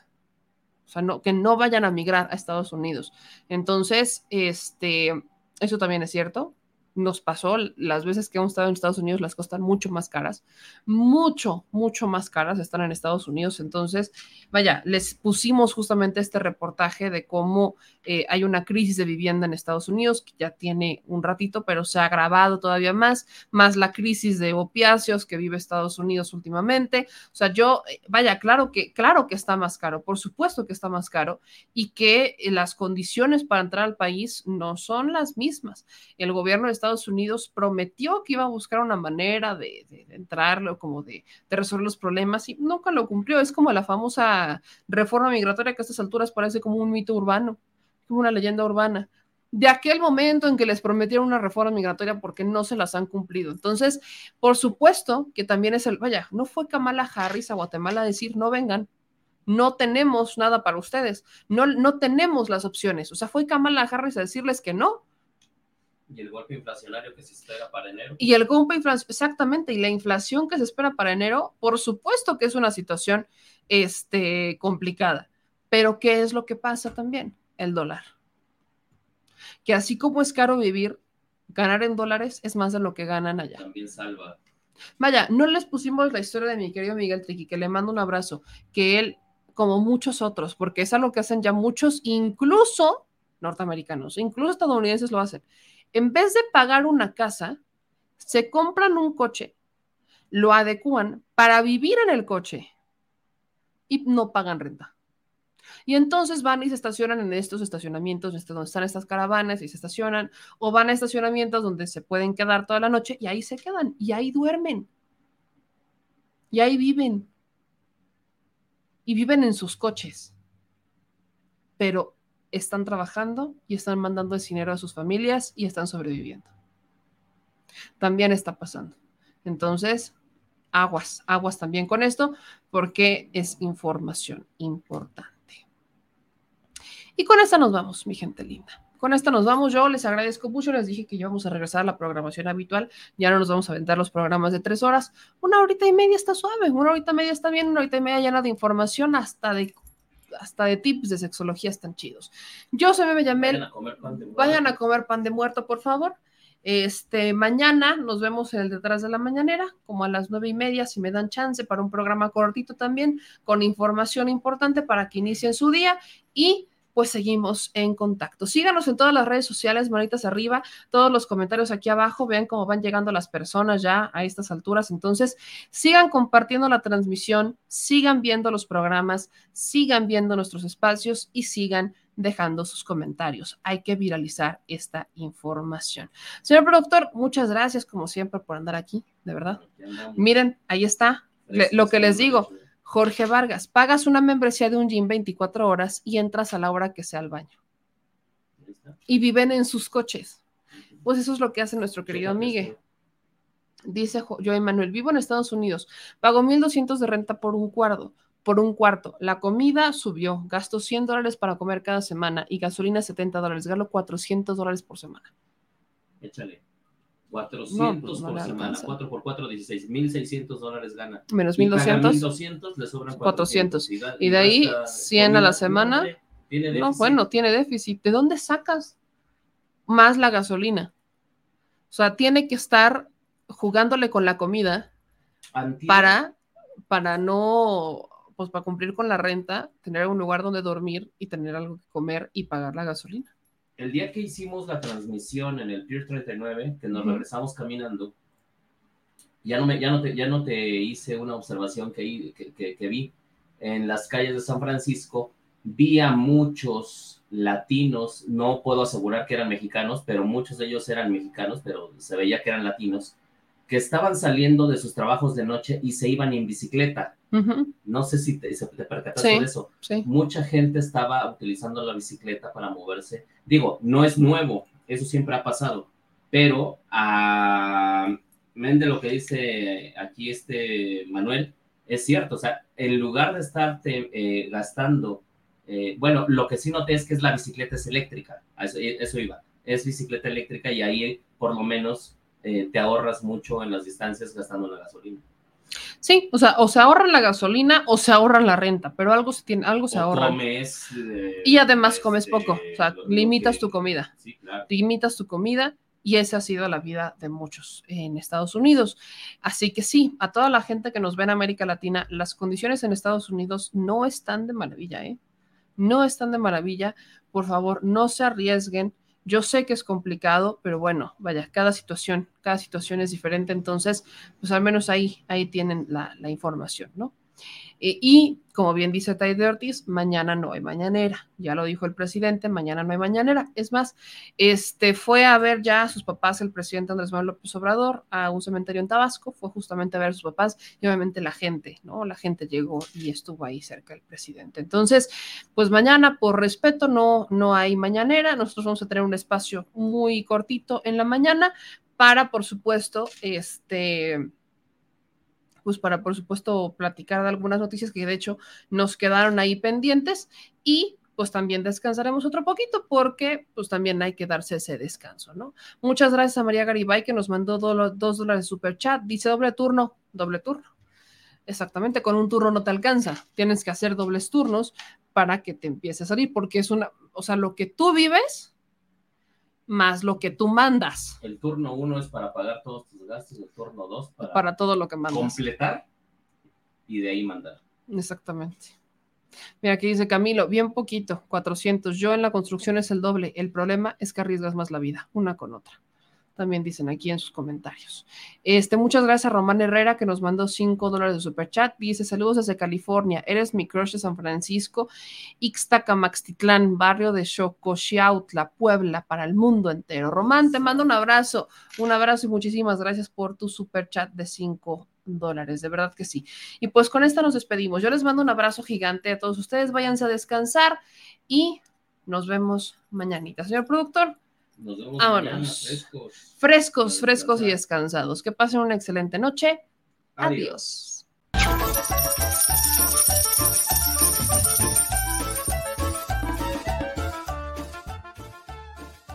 O sea, no, que no vayan a migrar a Estados Unidos. Entonces, este, eso también es cierto nos pasó, las veces que hemos estado en Estados Unidos las costan mucho más caras, mucho, mucho más caras están en Estados Unidos. Entonces, vaya, les pusimos justamente este reportaje de cómo eh, hay una crisis de vivienda en Estados Unidos que ya tiene un ratito, pero se ha agravado todavía más, más la crisis de opiáceos que vive Estados Unidos últimamente. O sea, yo, eh, vaya, claro que, claro que está más caro, por supuesto que está más caro y que eh, las condiciones para entrar al país no son las mismas. El gobierno de Estados Estados Unidos prometió que iba a buscar una manera de, de, entrarlo, como de, de, resolver los problemas y nunca lo cumplió. Es como la famosa reforma migratoria que a estas alturas parece como un mito urbano, como una leyenda urbana. De aquel momento en que les prometieron una reforma migratoria porque no se las han cumplido. Entonces, por supuesto que también es el, vaya, no fue Kamala Harris a Guatemala a decir, no vengan, no tenemos nada para ustedes, no, no tenemos las opciones. O sea, fue Kamala Harris a decirles que no, y el golpe inflacionario que se espera para enero. Y el golpe inflacionario, exactamente, y la inflación que se espera para enero, por supuesto que es una situación este, complicada. Pero ¿qué es lo que pasa también? El dólar. Que así como es caro vivir, ganar en dólares es más de lo que ganan allá. También salva. Vaya, no les pusimos la historia de mi querido Miguel Triqui, que le mando un abrazo, que él, como muchos otros, porque es algo que hacen ya muchos, incluso norteamericanos, incluso estadounidenses lo hacen en vez de pagar una casa, se compran un coche, lo adecúan para vivir en el coche y no pagan renta. Y entonces van y se estacionan en estos estacionamientos donde están estas caravanas y se estacionan, o van a estacionamientos donde se pueden quedar toda la noche y ahí se quedan y ahí duermen. Y ahí viven. Y viven en sus coches. Pero están trabajando y están mandando dinero a sus familias y están sobreviviendo. También está pasando. Entonces, aguas, aguas también con esto, porque es información importante. Y con esta nos vamos, mi gente linda. Con esta nos vamos. Yo les agradezco mucho. Les dije que íbamos a regresar a la programación habitual. Ya no nos vamos a aventar los programas de tres horas. Una horita y media está suave. Una horita y media está bien. Una horita y media llena de información hasta de hasta de tips de sexología están chidos. Yo soy Bebe Yamel. Vayan a comer pan de muerto. Vayan a comer pan de muerto, por favor. Este, mañana nos vemos en el detrás de la mañanera, como a las nueve y media, si me dan chance, para un programa cortito también, con información importante para que inicien su día y pues seguimos en contacto. Síganos en todas las redes sociales, manitas arriba, todos los comentarios aquí abajo, vean cómo van llegando las personas ya a estas alturas. Entonces, sigan compartiendo la transmisión, sigan viendo los programas, sigan viendo nuestros espacios y sigan dejando sus comentarios. Hay que viralizar esta información. Señor productor, muchas gracias como siempre por andar aquí, de verdad. Miren, ahí está le- lo que les digo. Jorge Vargas, pagas una membresía de un gym 24 horas y entras a la hora que sea al baño. Y viven en sus coches. Pues eso es lo que hace nuestro querido Miguel. Dice Jo- Joey Manuel, vivo en Estados Unidos, pago 1.200 de renta por un cuarto. Por un cuarto. La comida subió. Gasto 100 dólares para comer cada semana y gasolina 70 dólares. Gano 400 dólares por semana. Échale. 400 No, pues no por semana. alcanza. 4 por 4, 16. 1,600 dólares gana. Menos Y paga 1.200. 1,200, le sobran 400. 400. Y de ahí, gasta 100 a la semana. Tiene No, bueno, tiene déficit. ¿De dónde sacas más la gasolina? O sea, tiene que estar jugándole con la comida para, para no, pues para cumplir con la renta, tener un lugar donde dormir y tener algo que comer y pagar la gasolina. El día que hicimos la transmisión en el Pier 39, que nos regresamos caminando, ya no, me, ya, no te, ya no te hice una observación que, hi- que, que- que vi en las calles de San Francisco. Vi a muchos latinos, no puedo asegurar que eran mexicanos, pero muchos de ellos eran mexicanos, pero se veía que eran latinos, que estaban saliendo de sus trabajos de noche y se iban en bicicleta. No sé si te, te percataste Sí. de eso sí. mucha gente estaba utilizando la bicicleta para moverse. Digo, no es nuevo, eso siempre ha pasado, pero a men de lo que dice aquí este Manuel, es cierto, o sea, en lugar de estarte eh, gastando, eh, bueno, lo que sí noté es que es la bicicleta es eléctrica, eso, eso iba, es bicicleta eléctrica y ahí por lo menos eh, te ahorras mucho en las distancias gastando la gasolina. Sí, o sea, o se ahorran la gasolina o se ahorran la renta, pero algo se tiene, algo se O ahorra. comes, eh, Y además comes este, poco, o sea, lo- lo limitas que- tu comida. Sí, claro. limitas tu comida y esa ha sido la vida de muchos en Estados Unidos. Así que sí, a toda la gente que nos ve en América Latina, las condiciones en Estados Unidos no están de maravilla, ¿eh? No están de maravilla. Por favor, no se arriesguen. Yo sé que es complicado, pero bueno, vaya, cada situación, cada situación es diferente, entonces, pues al menos ahí, ahí tienen la, la información, ¿no? Eh, y como bien dice Tide Ortiz, mañana no hay mañanera. Ya lo dijo el presidente, mañana no hay mañanera. Es más, este fue a ver ya a sus papás, el presidente Andrés Manuel López Obrador, a un cementerio en Tabasco, fue justamente a ver a sus papás y obviamente la gente, ¿no? La gente llegó y estuvo ahí cerca del presidente. Entonces, pues mañana, por respeto, no, no hay mañanera. Nosotros vamos a tener un espacio muy cortito en la mañana para, por supuesto, este pues para por supuesto platicar de algunas noticias que de hecho nos quedaron ahí pendientes y pues también descansaremos otro poquito porque pues también hay que darse ese descanso, ¿no? Muchas gracias a María Garibay que nos mandó do- dos dólares de super chat, dice doble turno, doble turno. Exactamente, con un turno no te alcanza, tienes que hacer dobles turnos para que te empiece a salir porque es una, o sea, lo que tú vives más lo que tú mandas El turno uno es para pagar todos tus gastos, el turno dos para, para todo lo que mandas. completar y de ahí mandar. Exactamente. Mira, aquí dice Camilo, bien poquito, 400. Yo en la construcción es el doble. El problema es que arriesgas más la vida, una con otra. También dicen aquí en sus comentarios. Este, muchas gracias a Román Herrera que nos mandó 5 dólares de super chat. Dice: Saludos desde California. Eres mi crush de San Francisco, Ixtacamaxtitlán, barrio de Xocoxiautla, Puebla, para el mundo entero. Román, te mando un abrazo, un abrazo y muchísimas gracias por tu super chat de 5 dólares. De verdad que sí. Y pues con esta nos despedimos. Yo les mando un abrazo gigante a todos ustedes. Váyanse a descansar y nos vemos mañanita. Señor productor, Nos vemos Vámonos. mañana frescos. frescos, frescos y descansados. Que pasen una excelente noche. Adiós. Adiós.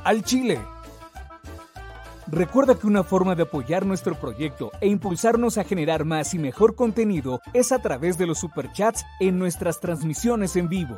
Al Chile. Recuerda que una forma de apoyar nuestro proyecto e impulsarnos a generar más y mejor contenido es a través de los superchats en nuestras transmisiones en vivo.